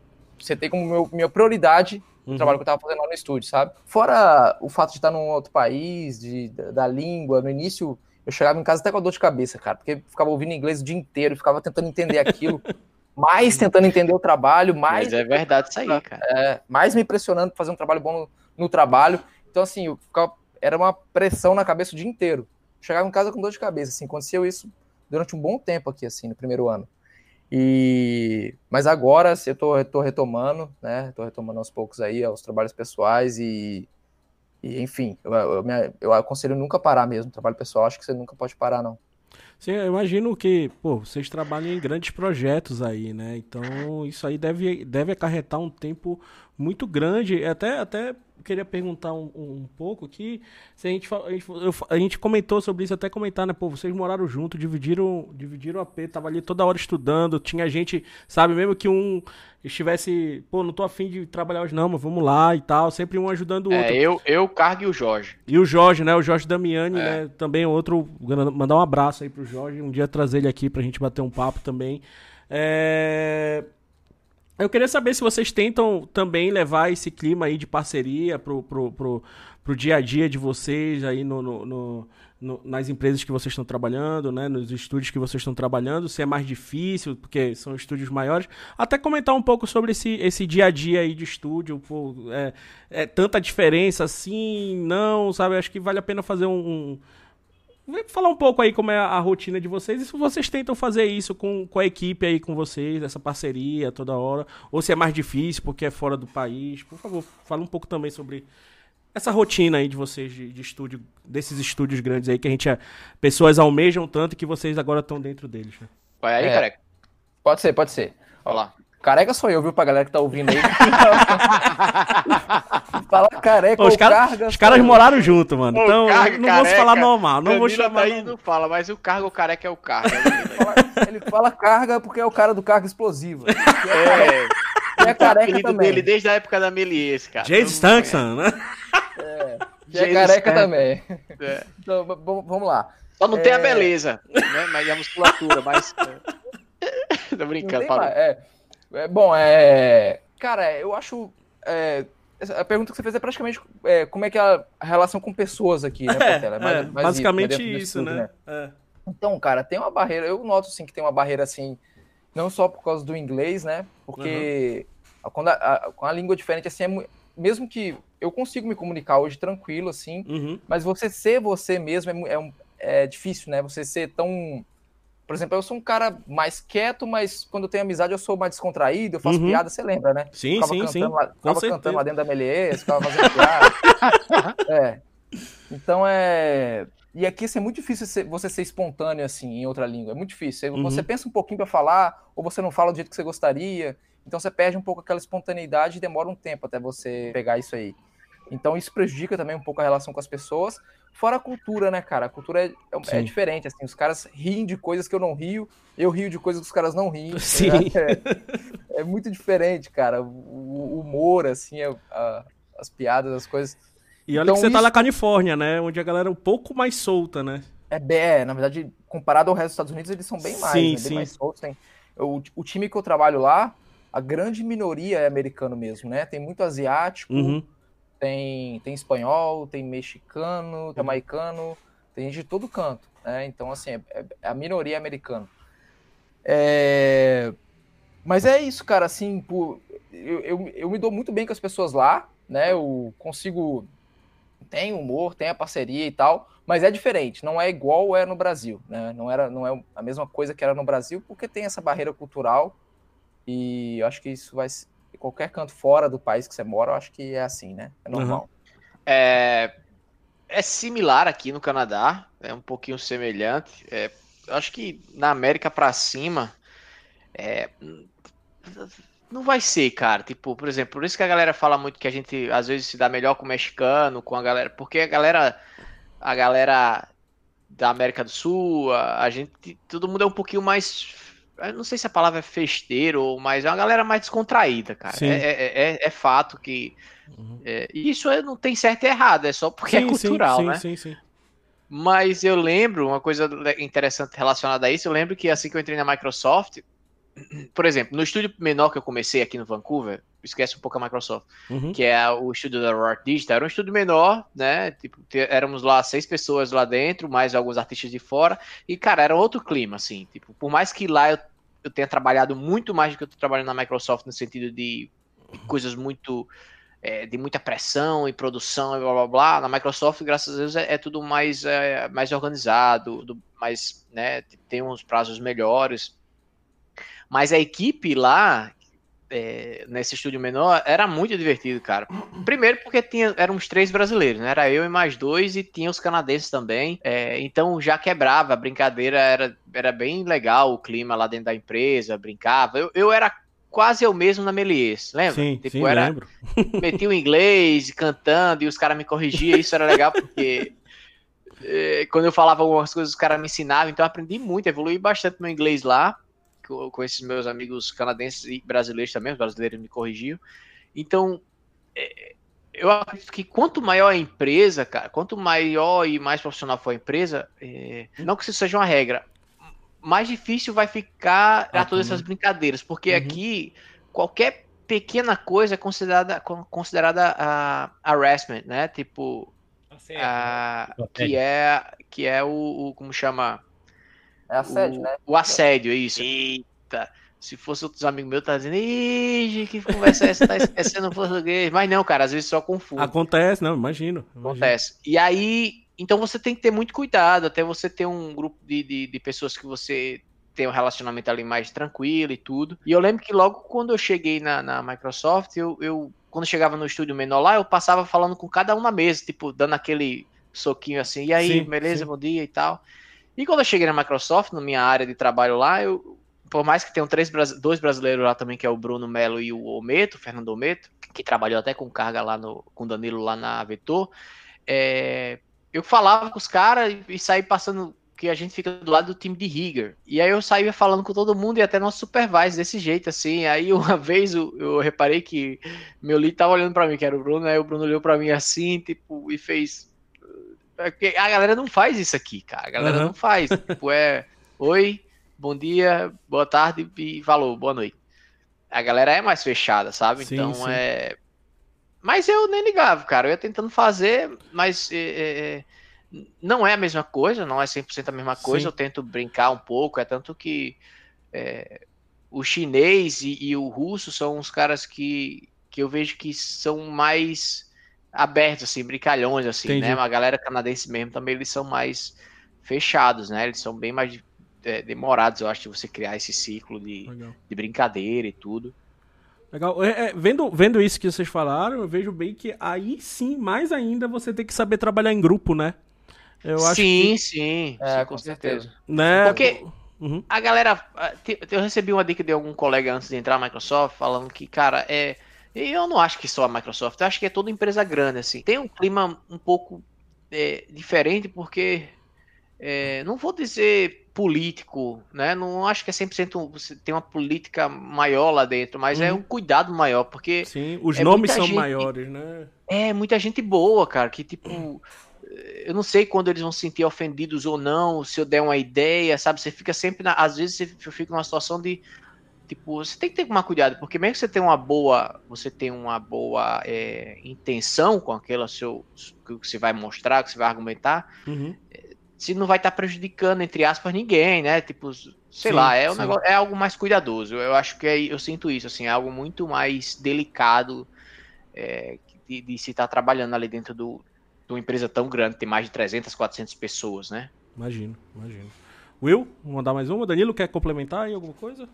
tem como meu, minha prioridade o uhum. trabalho que eu tava fazendo lá no estúdio, sabe? Fora o fato de estar num outro país, de, da, da língua, no início eu chegava em casa até com a dor de cabeça, cara, porque ficava ouvindo inglês o dia inteiro, ficava tentando entender aquilo, (laughs) mais tentando entender o trabalho, mais. Mas é verdade isso aí, cara. É, mais me impressionando pra fazer um trabalho bom no, no trabalho. Então, assim, eu ficava, era uma pressão na cabeça o dia inteiro. Chegava em casa com dor de cabeça, assim, aconteceu isso durante um bom tempo aqui, assim, no primeiro ano. E mas agora eu tô, tô retomando, né? Tô retomando aos poucos aí os trabalhos pessoais e e, enfim, eu, eu, eu, aconselho nunca parar mesmo. Trabalho pessoal, acho que você nunca pode parar, não. Sim, eu imagino que, pô, vocês trabalham em grandes projetos aí, né? Então, isso aí deve, deve acarretar um tempo muito grande. Até, até queria perguntar um, um pouco que se a gente, a gente, eu, a gente comentou sobre isso, até comentar, né? Pô, vocês moraram junto, dividiram, dividiram o AP, tava ali toda hora estudando, tinha gente, sabe, mesmo que um estivesse, pô, não tô afim de trabalhar hoje não, mas vamos lá e tal, sempre um ajudando o é, outro. É, eu, eu, Cargo e o Jorge. E o Jorge, né? O Jorge Damiani, é. né? Também outro, mandar um abraço aí pro Jorge, um dia trazer ele aqui pra gente bater um papo também. É... Eu queria saber se vocês tentam também levar esse clima aí de parceria pro, pro, pro, pro dia a dia de vocês aí no, no, no, no, nas empresas que vocês estão trabalhando, né? Nos estúdios que vocês estão trabalhando, se é mais difícil, porque são estúdios maiores. Até comentar um pouco sobre esse, esse dia a dia aí de estúdio. Pô, é, é tanta diferença assim, não, sabe? Acho que vale a pena fazer um, um falar um pouco aí como é a rotina de vocês e se vocês tentam fazer isso com, com a equipe aí com vocês, essa parceria toda hora, ou se é mais difícil porque é fora do país. Por favor, fala um pouco também sobre essa rotina aí de vocês de, de estúdio, desses estúdios grandes aí que a gente, é, pessoas almejam tanto que vocês agora estão dentro deles. Né? Vai aí, é, careca. Pode ser, pode ser. Olha lá. Careca sou eu, viu, pra galera que tá ouvindo aí. (laughs) Fala careca Pô, os cara, carga. Os caras moraram junto, mano. então, carga, não vou falar normal. Não vou chamar. Não fala, mas o cargo o careca é o carga. ele fala carga porque é o cara do carga explosivo. É. é careca também. dele desde a época da Melies, cara. James Stanson, né? É. é careca também. É. Então, vamos lá. Só não é... tem a é. beleza, né? Mas a musculatura, mas. (laughs) Tô brincando, fala. É. É, bom, é. Cara, eu acho. É, a pergunta que você fez é praticamente é, como é que é a relação com pessoas aqui, né, (laughs) É, é mais, mais basicamente isso, isso né? né? É. Então, cara, tem uma barreira. Eu noto sim que tem uma barreira assim, não só por causa do inglês, né? Porque uhum. quando a, a, com a língua diferente, assim, é, mesmo que eu consigo me comunicar hoje tranquilo, assim, uhum. mas você ser você mesmo é, é, é difícil, né? Você ser tão por exemplo, eu sou um cara mais quieto, mas quando eu tenho amizade eu sou mais descontraído, eu faço uhum. piada, você lembra, né? Sim, sim, sim. Lá, ficava cantando lá dentro da Melies, ficava fazendo piada. (laughs) é. Então é. E aqui assim, é muito difícil você ser espontâneo assim em outra língua. É muito difícil. Uhum. Você pensa um pouquinho para falar, ou você não fala do jeito que você gostaria. Então você perde um pouco aquela espontaneidade e demora um tempo até você pegar isso aí. Então isso prejudica também um pouco a relação com as pessoas. Fora a cultura, né, cara? A cultura é, é, é, diferente, assim. Os caras riem de coisas que eu não rio, eu rio de coisas que os caras não riem. Tá Sim. É, é, muito diferente, cara. O, humor, assim, a, a, as piadas, as coisas. E olha então, que você tá isso... tá na Califórnia, né? Onde a galera é um pouco mais solta, né? É, é, na verdade, comparado ao resto dos Estados Unidos, eles são bem mais, sim, né? bem sim. mais soltos. Tem... O, o time que eu trabalho lá, a grande minoria é americano mesmo, né? Tem muito asiático, uhum tem, tem espanhol, tem mexicano, jamaicano, tem gente de todo canto, né? Então, assim, é, é, é a minoria americana. É... Mas é isso, cara, assim, por... eu, eu, eu me dou muito bem com as pessoas lá, né? Eu consigo. Tem humor, tem a parceria e tal, mas é diferente, não é igual é no Brasil, né? Não, era, não é a mesma coisa que era no Brasil, porque tem essa barreira cultural e eu acho que isso vai, qualquer canto fora do país que você mora, eu acho que é assim, né? É normal. Uhum. É, é similar aqui no Canadá, é um pouquinho semelhante. É, acho que na América para cima, é, não vai ser, cara. Tipo, por exemplo, por isso que a galera fala muito que a gente às vezes se dá melhor com o mexicano, com a galera, porque a galera, a galera da América do Sul, a, a gente, todo mundo é um pouquinho mais eu não sei se a palavra é festeiro, mas é uma galera mais descontraída, cara. É, é, é, é, fato que. Uhum. É, isso não tem certo e errado, é só porque é sim, é cultural, sim, né? Sim, sim, sim. Mas eu lembro, uma coisa interessante relacionada a isso, eu lembro que assim que eu entrei na Microsoft, por exemplo, no estúdio menor que eu comecei aqui no Vancouver, esquece um pouco a Microsoft, uhum. que é o estúdio da Rock Digital. Era um estúdio menor, né? Tipo, éramos lá seis pessoas lá dentro, mais alguns artistas de fora. E, cara, era outro clima, assim. Tipo, por mais que lá eu, eu tenha trabalhado muito mais do que eu tô trabalhando na Microsoft, no sentido de coisas muito é, de muita pressão e produção e blá blá blá. Na Microsoft, graças a Deus, é, é tudo mais, é, mais organizado, do, mais, né, tem uns prazos melhores. Mas a equipe lá, é, nesse estúdio menor, era muito divertido, cara. Primeiro porque tinha, eram uns três brasileiros, né? Era eu e mais dois, e tinha os canadenses também. É, então já quebrava, a brincadeira era, era bem legal, o clima lá dentro da empresa, brincava. Eu, eu era quase eu mesmo na Melies, lembra? Sim, tipo, sim, era, lembro. (laughs) Meti o inglês cantando e os caras me corrigiam, isso era legal porque é, quando eu falava algumas coisas os caras me ensinavam, então eu aprendi muito, evolui bastante meu inglês lá, com, com, esses meus amigos canadenses e brasileiros também, os brasileiros me corrigiam. Então, é, eu acredito que quanto maior a empresa, cara, quanto maior e mais profissional for a empresa, é, não que isso seja uma regra, mais difícil vai ficar ah, a todas essas brincadeiras, porque uhum. aqui qualquer pequena coisa é considerada, considerada uh, harassment, né? Tipo, uh, que é que é o, o como chama? É assédio, o, né? O assédio, isso. Eita. Se fosse outros amigos meus, tá dizendo, Ih, que conversa é essa? Tá esquecendo português. Mas não, cara, às vezes só confundo. Acontece, não, imagino. imagino. Acontece. E aí, então você tem que ter muito cuidado, até você ter um grupo de, de, de, pessoas que você tem um relacionamento ali mais tranquilo e tudo. E eu lembro que logo quando eu cheguei na, na Microsoft, eu, eu, quando eu chegava no estúdio menor lá, eu passava falando com cada um na mesa, tipo, dando aquele soquinho assim, e aí, sim, beleza, sim. bom dia e tal. E quando eu cheguei na Microsoft, na minha área de trabalho lá, eu, por mais que tenham três, dois brasileiros lá também, que é o Bruno Melo e o Ometo, Fernando Ometo, que trabalhou até com carga lá no, com Danilo lá na Vetor, é, eu falava com os caras e saí passando que a gente fica do lado do time de Rigger. E aí eu saía falando com todo mundo e até nosso supervisor desse jeito, assim. Aí uma (laughs) vez eu, eu reparei que meu líder tava olhando para mim, que era o Bruno, aí o Bruno olhou para mim assim, tipo, e fez. É a galera não faz isso aqui, cara. A galera uhum. não faz. tipo, é. Oi, bom dia, boa tarde e falou, boa noite. A galera é mais fechada, sabe? Sim, então sim. é mas eu nem ligava, cara. Eu ia tentando fazer, mas é, é, é não é a mesma coisa, não é 100% a mesma coisa. Sim. Eu tento brincar um pouco. É tanto que é, o chinês e, e, o russo são os caras que, que eu vejo que são mais abertos, assim, brincalhões, assim, Entendi. né? A galera canadense mesmo também, eles são mais fechados, né? Eles são bem mais é, demorados, eu acho, de você criar esse ciclo de, de brincadeira e tudo. Legal. É, é, vendo, vendo isso que vocês falaram, eu vejo bem que aí sim, mais ainda, você tem que saber trabalhar em grupo, né? Eu acho sim, que... sim, é, sim, com certeza. Né? Porque uhum. a galera. Eu recebi uma dica de algum colega antes de entrar na Microsoft falando que, cara, é. Eu não acho que só a Microsoft, eu acho que é toda empresa grande, assim. Tem um clima um pouco é, diferente, porque. É, não vou dizer político, né? Não acho que é 100% você tem uma política maior lá dentro, mas é uhum. é um cuidado maior, porque Sim, os é nomes são gente, maiores, né? É, muita gente boa, cara, que tipo eu não sei quando eles vão se sentir ofendidos ou não, se eu der uma ideia, sabe? Você fica sempre na, às vezes você fica numa situação de tipo, você tem que ter mais cuidado, porque mesmo que você tenha uma boa, você tem uma boa é, intenção com aquela seu que você vai mostrar, que você vai argumentar, uhum se não vai estar tá prejudicando, entre aspas, ninguém, né? Tipo, sei sim, lá, é, um negócio, é algo mais cuidadoso. Eu acho que é, eu sinto isso, assim, é algo muito mais delicado é, de, de, se estar tá trabalhando ali dentro do, de uma empresa tão grande, tem mais de 300, 400 pessoas, né? Imagino, imagino. Will, vamos mandar mais uma? Danilo, quer complementar aí alguma coisa?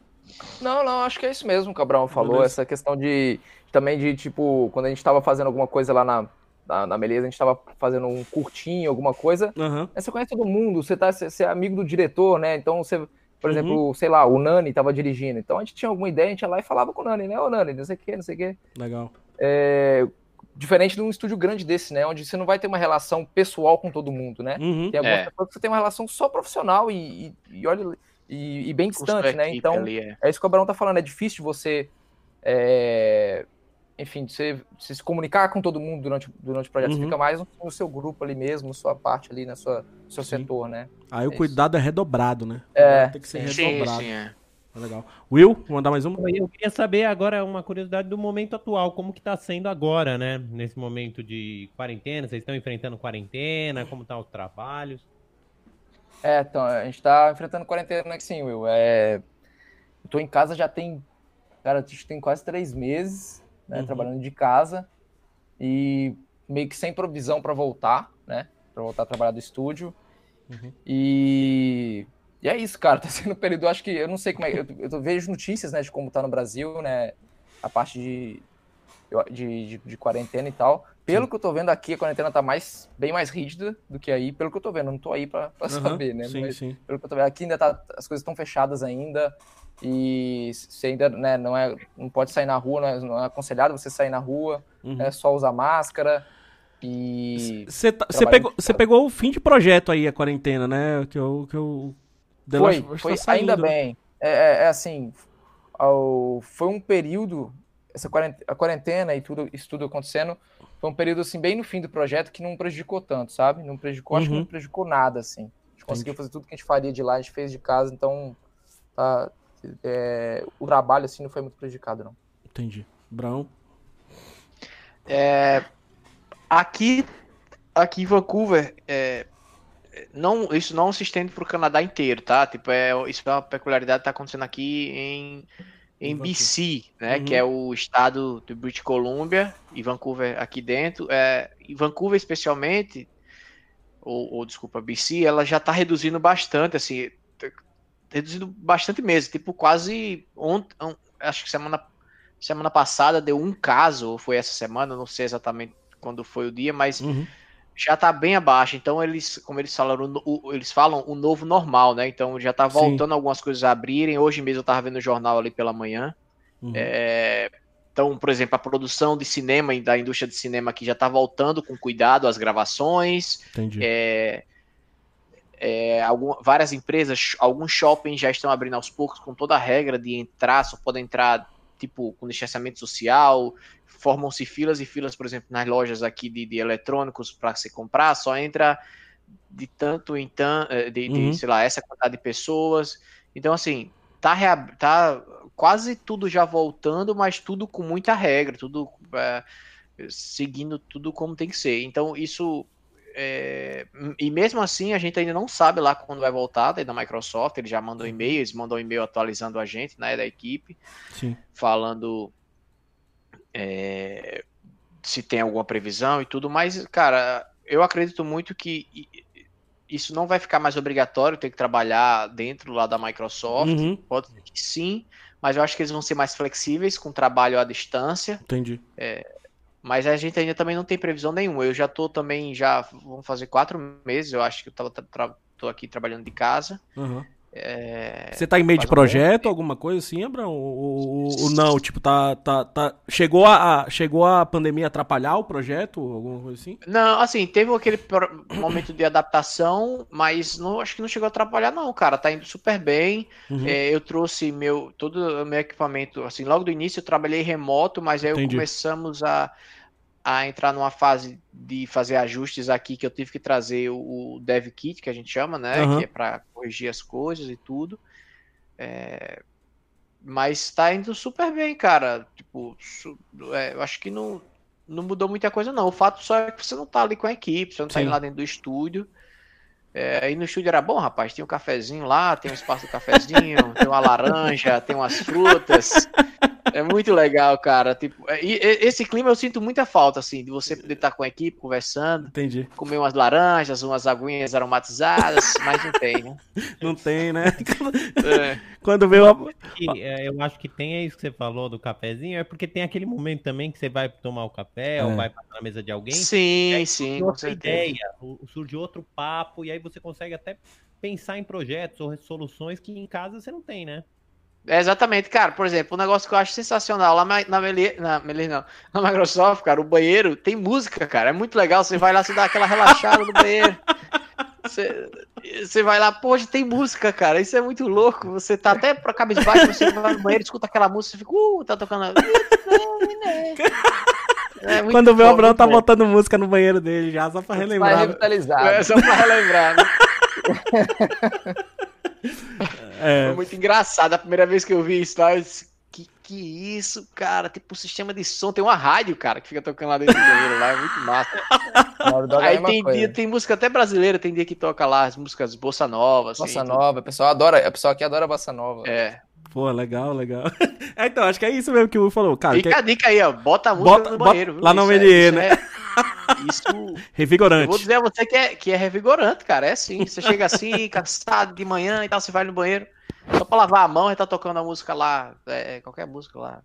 Não, não, acho que é isso mesmo que o Cabral falou, Beleza. essa questão de também de, tipo, quando a gente estava fazendo alguma coisa lá na, na, na Meleza, a gente estava fazendo um curtinho, alguma coisa. Uhum. Você conhece todo mundo, você, tá, você é amigo do diretor, né? Então você, por uhum. exemplo, sei lá, o Nani estava dirigindo. Então a gente tinha alguma ideia, a gente ia lá e falava com o Nani, né? Ô Nani, não sei o que, não sei o que. Legal. É, diferente de um estúdio grande desse, né? Onde você não vai ter uma relação pessoal com todo mundo, né? Uhum. Tem algumas é. pessoas que você tem uma relação só profissional e, e, e olha. E, e, bem distante, né? Então, ali, é. é. isso que o Barão tá falando, é difícil você é, enfim, você, você, se comunicar com todo mundo durante, durante o projeto, uhum. você fica mais no, seu grupo ali mesmo, na sua parte ali, na sua, no seu Sim. setor, né? Aí é o cuidado isso. é redobrado, né? É. Tem que ser sim, redobrado. Sim, é. Legal. Will, vou mandar mais uma? Eu queria saber agora uma curiosidade do momento atual, como que tá sendo agora, né? Nesse momento de quarentena, vocês estão enfrentando quarentena, como tá os trabalhos? É, então, a gente tá enfrentando quarentena aqui sim, Will. É... Eu tô em casa já tem, cara, a gente tem quase três meses, né, uhum. trabalhando de casa e meio que sem provisão para voltar, né, para voltar a trabalhar do estúdio. Uhum. E e é isso, cara. (laughs) Tá sendo um período, acho que eu não sei como é. Eu, eu vejo notícias, né, de como tá no Brasil, né? A parte de, de, de, de quarentena e tal. Pelo Sim. que eu tô vendo aqui, a quarentena tá mais, bem mais rígida do que aí, pelo que eu tô vendo. Não tô aí pra, pra uhum, saber, né? Sim, Mas, sim. Pelo que eu tô vendo, aqui ainda tá. As coisas estão fechadas ainda. E você ainda né, não, é, não pode sair na rua, não é, não é aconselhado você sair na rua, uhum. é só usar máscara. E. Você tá, pegou, pegou o fim de projeto aí, a quarentena, né? Que eu, que eu foi, foi tá ainda bem. É, é, é assim, ao, foi um período, essa quarentena, a quarentena e tudo, isso tudo acontecendo, foi um período assim bem no fim do projeto que não prejudicou tanto, sabe? Não prejudicou, uhum. acho que não uhum. prejudicou nada, assim. A gente Entendi. conseguiu fazer tudo que a gente faria de lá, a gente fez de casa, então tá, é, o trabalho assim não foi muito prejudicado, não. Entendi. Brown? É, aqui, aqui em Vancouver, é, não, isso não se estende para o Canadá inteiro, tá? Tipo, é, isso é uma peculiaridade que está acontecendo aqui em, em BC, né? Uhum. Que é o estado de British Columbia e Vancouver aqui dentro. É, e Vancouver especialmente, ou, ou desculpa, BC, ela já está reduzindo bastante, assim, reduzindo bastante mesmo. Tipo, quase ontem, acho que semana, semana passada deu um caso, ou foi essa semana, não sei exatamente quando foi o dia, mas... Uhum já está bem abaixo. Então eles, como eles falaram, o, eles falam o novo normal, né? Então já está voltando Sim. algumas coisas a abrirem. Hoje mesmo eu estava vendo o jornal ali pela manhã. Uhum. É, então, por exemplo, a produção de cinema e da indústria de cinema aqui já está voltando com cuidado às gravações. Entendi. É, é, algum, várias empresas, alguns shoppings já estão abrindo aos poucos com toda a regra de entrar, só podem entrar tipo com distanciamento social, formam-se filas e filas, por exemplo, nas lojas aqui de, de eletrônicos para se comprar, só entra de tanto em tanto, eh, de, de uhum. sei lá, essa quantidade de pessoas. Então, assim, tá, tá quase tudo já voltando, mas tudo com muita regra, tudo é, seguindo tudo como tem que ser. Então, isso. É, e mesmo assim, a gente ainda não sabe lá quando vai voltar da Microsoft. Eles já mandam uhum. e-mail, eles mandam um e-mail atualizando a gente, né, da equipe, Sim. falando é, se tem alguma previsão e tudo, mas, cara, eu acredito muito que isso não vai ficar mais obrigatório ter que trabalhar dentro lá da Microsoft. Uhum. Pode ser que sim, mas eu acho que eles vão ser mais flexíveis com trabalho à distância. Entendi. É, mas a gente ainda também não tem previsão nenhuma. Eu já tô também, já vão fazer quatro meses, eu acho que eu tava, tô aqui trabalhando de casa. Uhum. É... Você tá em meio de projeto, alguma coisa assim, Abraão? Ou, ou, não? Tipo, tá, tá, tá... Chegou, a, chegou a pandemia atrapalhar o projeto? Alguma coisa assim? Não, assim, teve aquele momento de adaptação, mas não, acho que não chegou a atrapalhar, não, cara. Tá indo super bem. Uhum. É, eu trouxe meu, todo o meu equipamento, assim, logo do início eu trabalhei remoto, mas aí Entendi. começamos a a entrar numa fase de fazer ajustes aqui que eu tive que trazer o, dev kit que a gente chama, né, uhum. que é para corrigir as coisas e tudo. É... Mas tá indo super bem, cara. Tipo, é, eu acho que não, não mudou muita coisa, não. O fato só é que você não tá ali com a equipe, você não tá indo lá dentro do estúdio. É, aí no estúdio era bom, rapaz. Tem um cafezinho lá, tem um espaço do cafezinho, (laughs) tem uma laranja, tem umas frutas. É muito legal, cara. Tipo, é, e, esse clima eu sinto muita falta, assim, de você poder estar com a equipe conversando. Entendi. Comer umas laranjas, umas aguinhas aromatizadas, mas não tem, né? (laughs) Não tem, né? É. Quando veio a... É, eu acho que tem é isso que você falou do cafezinho, é porque tem aquele momento também que você vai tomar o café é. ou vai passar na mesa de alguém. Sim, sim. Outra ideia, surge outro papo, e aí você consegue até pensar em projetos ou soluções que em casa você não tem, né? É exatamente, cara. Por exemplo, um negócio que eu acho sensacional lá na, Meli, na, Meli, não, na Microsoft, cara, o banheiro tem música, cara. É muito legal. Você vai lá, você dá aquela relaxada no banheiro. Você, você vai lá, pô, hoje tem música, cara. Isso é muito louco. Você tá até pra cabeça baixo, você vai no banheiro, escuta aquela música, você fica, uh, tá tocando. É Quando o Abraão tá botando música no banheiro dele já, só pra relembrar. Pra revitalizar. É, só pra relembrar, né? (laughs) É. Foi muito engraçado. A primeira vez que eu vi isso, tá? eu disse, que que isso, cara? Tipo, o sistema de som tem uma rádio, cara, que fica tocando lá dentro do banheiro lá, é muito massa. (laughs) Aí tem dia, tem música até brasileira, tem dia que toca lá as músicas bossa nova. Assim, bossa nova, o pessoal adora, o pessoal aqui adora bossa nova. É. Pô, legal, legal. (laughs) É, então, acho que é isso mesmo que o falou, cara. Fica que... a dica aí, ó. Bota a música bota, no banheiro. Bota, lá no MDE, é, né? É, isso. (laughs) Revigorante. Eu vou dizer a você que é, que é revigorante, cara. É assim. Você chega assim, (laughs) cansado de manhã e tal, você vai no banheiro. Só pra lavar a mão e tá tocando a música lá. É, qualquer música lá.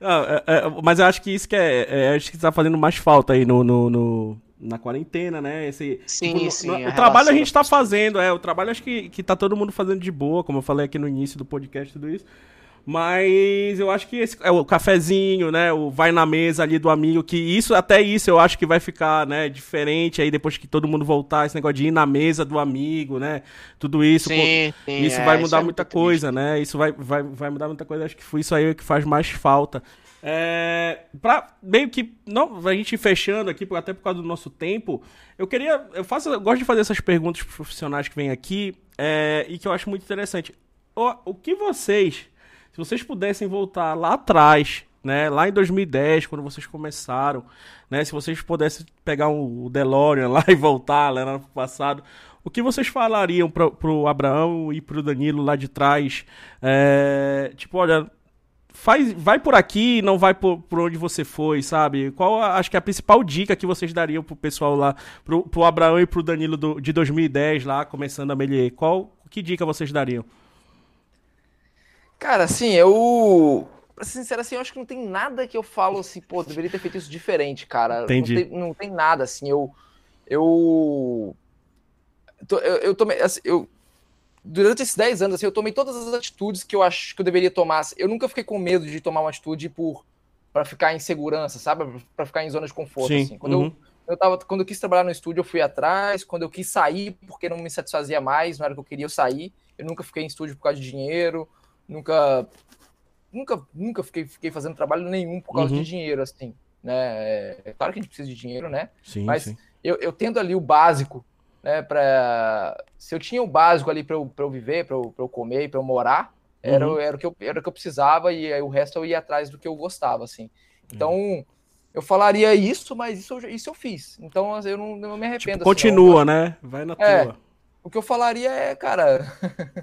Não, (laughs) é, é, mas eu acho que isso que é, é, acho que tá fazendo mais falta aí no, no, no na quarentena, né? Esse, sim, tipo, sim. No, o trabalho a gente tá fazendo, é. O trabalho acho que, que tá todo mundo fazendo de boa, como eu falei aqui no início do podcast, tudo isso. Mas eu acho que esse, é o cafezinho, né? O vai na mesa ali do amigo, que isso, até isso eu acho que vai ficar, né, diferente aí depois que todo mundo voltar, esse negócio de ir na mesa do amigo, né? Tudo isso. Sim, pô, sim, isso é, vai mudar isso é muita coisa, triste. né? Isso vai, vai, vai mudar muita coisa. Acho que foi isso aí que faz mais falta. É, pra meio que não a gente fechando aqui até por causa do nosso tempo eu queria eu faço eu gosto de fazer essas perguntas profissionais que vêm aqui é, e que eu acho muito interessante o, o que vocês se vocês pudessem voltar lá atrás, né, lá em 2010, quando vocês começaram, né, se vocês pudessem pegar o DeLorean (laughs) lá e voltar lá no passado, o que vocês falariam pro, pro Abraão e pro Danilo lá de trás? É, tipo, olha, faz, vai por aqui, não vai por, por onde você foi, sabe? Qual acho que a principal dica que vocês dariam pro pessoal lá, pro, pro Abraão e pro Danilo do, de 2010 lá, começando a Melier? Qual que dica vocês dariam? Cara, assim, eu. Pra ser sincero, assim, eu acho que não tem nada que eu falo assim, pô, deveria ter feito isso diferente, cara. Entendi. Não tem, não tem nada, assim, eu. Eu. Eu, eu tomei. Assim, eu, durante esses 10 anos, assim, eu tomei todas as atitudes que eu acho que eu deveria tomar. Eu nunca fiquei com medo de tomar uma atitude por para ficar em segurança, sabe? Para ficar em zona de conforto. Sim. Assim. Quando, uhum. eu, eu tava, quando eu quis trabalhar no estúdio, eu fui atrás. Quando eu quis sair porque não me satisfazia mais, não era o que eu queria, eu sair. Eu nunca fiquei em estúdio por causa de dinheiro nunca nunca nunca fiquei, fiquei fazendo trabalho nenhum por causa uhum. de dinheiro assim né é, é claro que a gente precisa de dinheiro né sim, mas sim. Eu, eu tendo ali o básico né para se eu tinha o básico ali para eu, eu viver para eu, eu comer para eu morar era, uhum. era o que eu era o que eu precisava e aí o resto eu ia atrás do que eu gostava assim então uhum. eu falaria isso mas isso isso eu fiz então eu não, não me arrependo tipo, assim, continua não. né vai na é, tua o que eu falaria é cara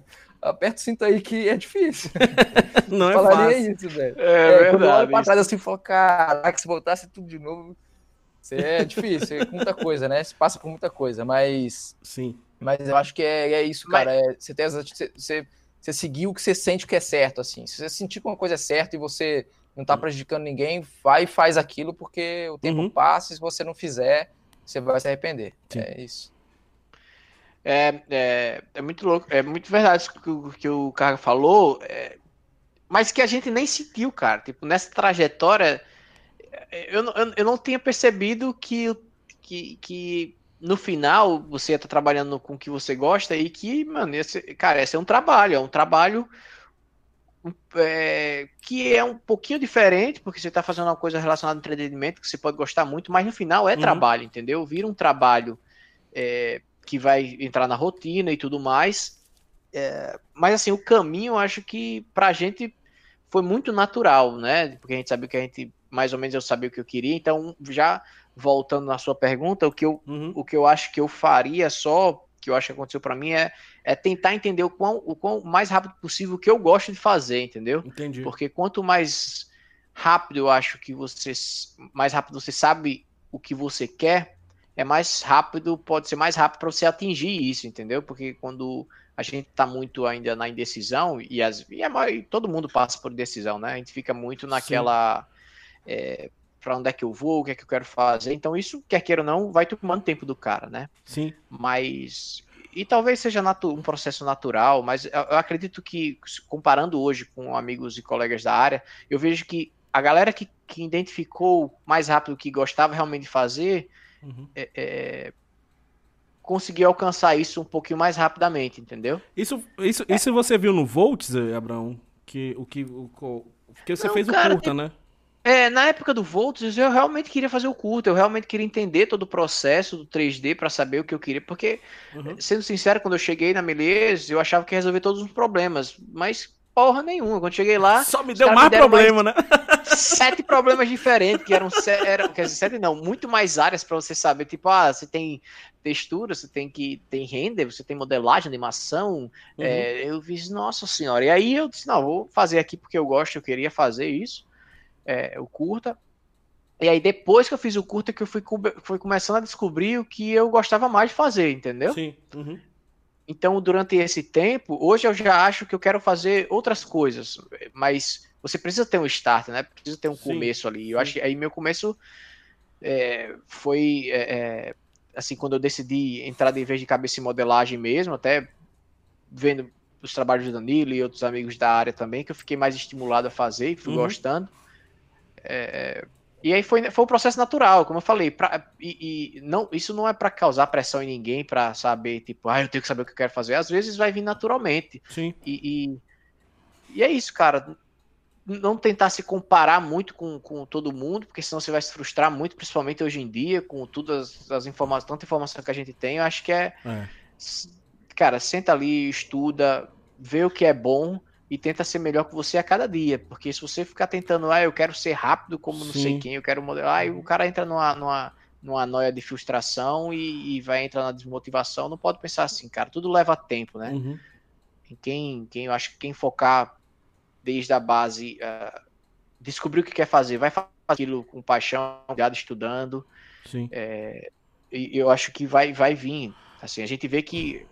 (laughs) aperta o cinto aí que é difícil. (laughs) Não é Falaria fácil. isso, velho. É, é verdade. Quando eu olho pra trás assim, falo, caraca, se voltasse tudo de novo, é difícil, é muita coisa, né? Se passa por muita coisa, mas... Sim. Mas eu acho que é, é isso, cara. Mas... É, você, tem as, você, você, você seguir o que você sente que é certo, assim. Se você sentir que uma coisa é certa e você não tá prejudicando ninguém, vai e faz aquilo, porque o tempo uhum. passa e se você não fizer, você vai se arrepender. Sim. É isso. É, é, é, muito louco, é muito verdade o que, o que o cara falou, é, mas que a gente nem sentiu, cara. Tipo, nessa trajetória, eu, eu, eu não tinha percebido que, que, que no final você ia estar trabalhando com o que você gosta e que, mano, esse, cara, esse é um trabalho, é um trabalho é, que é um pouquinho diferente, porque você está fazendo uma coisa relacionada ao entretenimento que você pode gostar muito, mas no final é uhum. trabalho, entendeu? Vira um trabalho. É, que vai entrar na rotina e tudo mais. É, mas assim, o caminho eu acho que pra gente foi muito natural, né? Porque a gente sabia que a gente, mais ou menos eu sabia o que eu queria, então já voltando na sua pergunta, o que eu, uhum. o que eu acho que eu faria só, que eu acho que aconteceu para mim, é, é tentar entender o quão, o quão mais rápido possível que eu gosto de fazer, entendeu? Entendi. Porque quanto mais rápido eu acho que você, mais rápido você sabe o que você quer, é mais rápido, pode ser mais rápido para você atingir isso, entendeu? Porque quando a gente está muito ainda na indecisão, e, as, e, a, e todo mundo passa por indecisão, né? A gente fica muito naquela. É, para onde é que eu vou, o que é que eu quero fazer. Então, isso, quer queira ou não, vai tomando tempo do cara, né? Sim. Mas. E talvez seja um processo natural, mas eu, eu acredito que, comparando hoje com amigos e colegas da área, eu vejo que a galera que, que identificou mais rápido o que gostava realmente de fazer uhum. é, é, conseguir alcançar isso um pouquinho mais rapidamente, entendeu? Isso, isso, isso você viu no Volts, Abraão? Que, o que, o, que você Não, fez cara, o curta, né? É, na época do Volts, eu realmente queria fazer o curto, eu realmente queria entender todo o processo do 3D para saber o que eu queria, porque, uhum. sendo sincero, quando eu cheguei na Melez, eu achava que ia resolver todos os problemas, mas porra nenhuma. Quando cheguei lá. Só me deu mais me problema, mais né? (laughs) Sete problemas diferentes, que eram, eram quer dizer, sete não, muito mais áreas para você saber. Tipo, ah, você tem textura, você tem que tem render, você tem modelagem, animação. Uhum. É, eu fiz, nossa senhora. E aí eu disse, não, vou fazer aqui porque eu gosto, eu queria fazer isso é, o curta. E aí, depois que eu fiz o curta, que eu fui, fui começando a descobrir o que eu gostava mais de fazer, entendeu? Sim. Uhum. Então, durante esse tempo, hoje eu já acho que eu quero fazer outras coisas, mas você precisa ter um start, né? Precisa ter um sim, começo ali. Eu sim. acho que aí meu começo é, foi é, é, assim, quando eu decidi entrar de vez de cabeça em modelagem mesmo, até vendo os trabalhos do Danilo e outros amigos da área também, que eu fiquei mais estimulado a fazer e fui uhum. gostando. É, e aí foi, foi um processo natural, como eu falei. Pra, e, e não, isso não é para causar pressão em ninguém, para saber, tipo, ah, eu tenho que saber o que eu quero fazer. Às vezes vai vir naturalmente. Sim. E, e, e é isso, cara. Não tentar se comparar muito com, com todo mundo, porque senão você vai se frustrar muito, principalmente hoje em dia, com todas as informações, tanta informação que a gente tem. Eu acho que é. é. Cara, senta ali, estuda, vê o que é bom e tenta ser melhor que você a cada dia. Porque se você ficar tentando, ah, eu quero ser rápido como não Sim. sei quem, eu quero modelar, aí o cara entra numa, numa, numa noia de frustração e, e, vai entrar na desmotivação. Não pode pensar assim, cara, tudo leva tempo, né? Uhum. Quem, quem, eu acho que quem focar desde a base, uh, descobrir o que quer fazer, vai fazer aquilo com paixão, estudando. Sim. É, eu acho que vai, vai vir. Assim, a gente vê que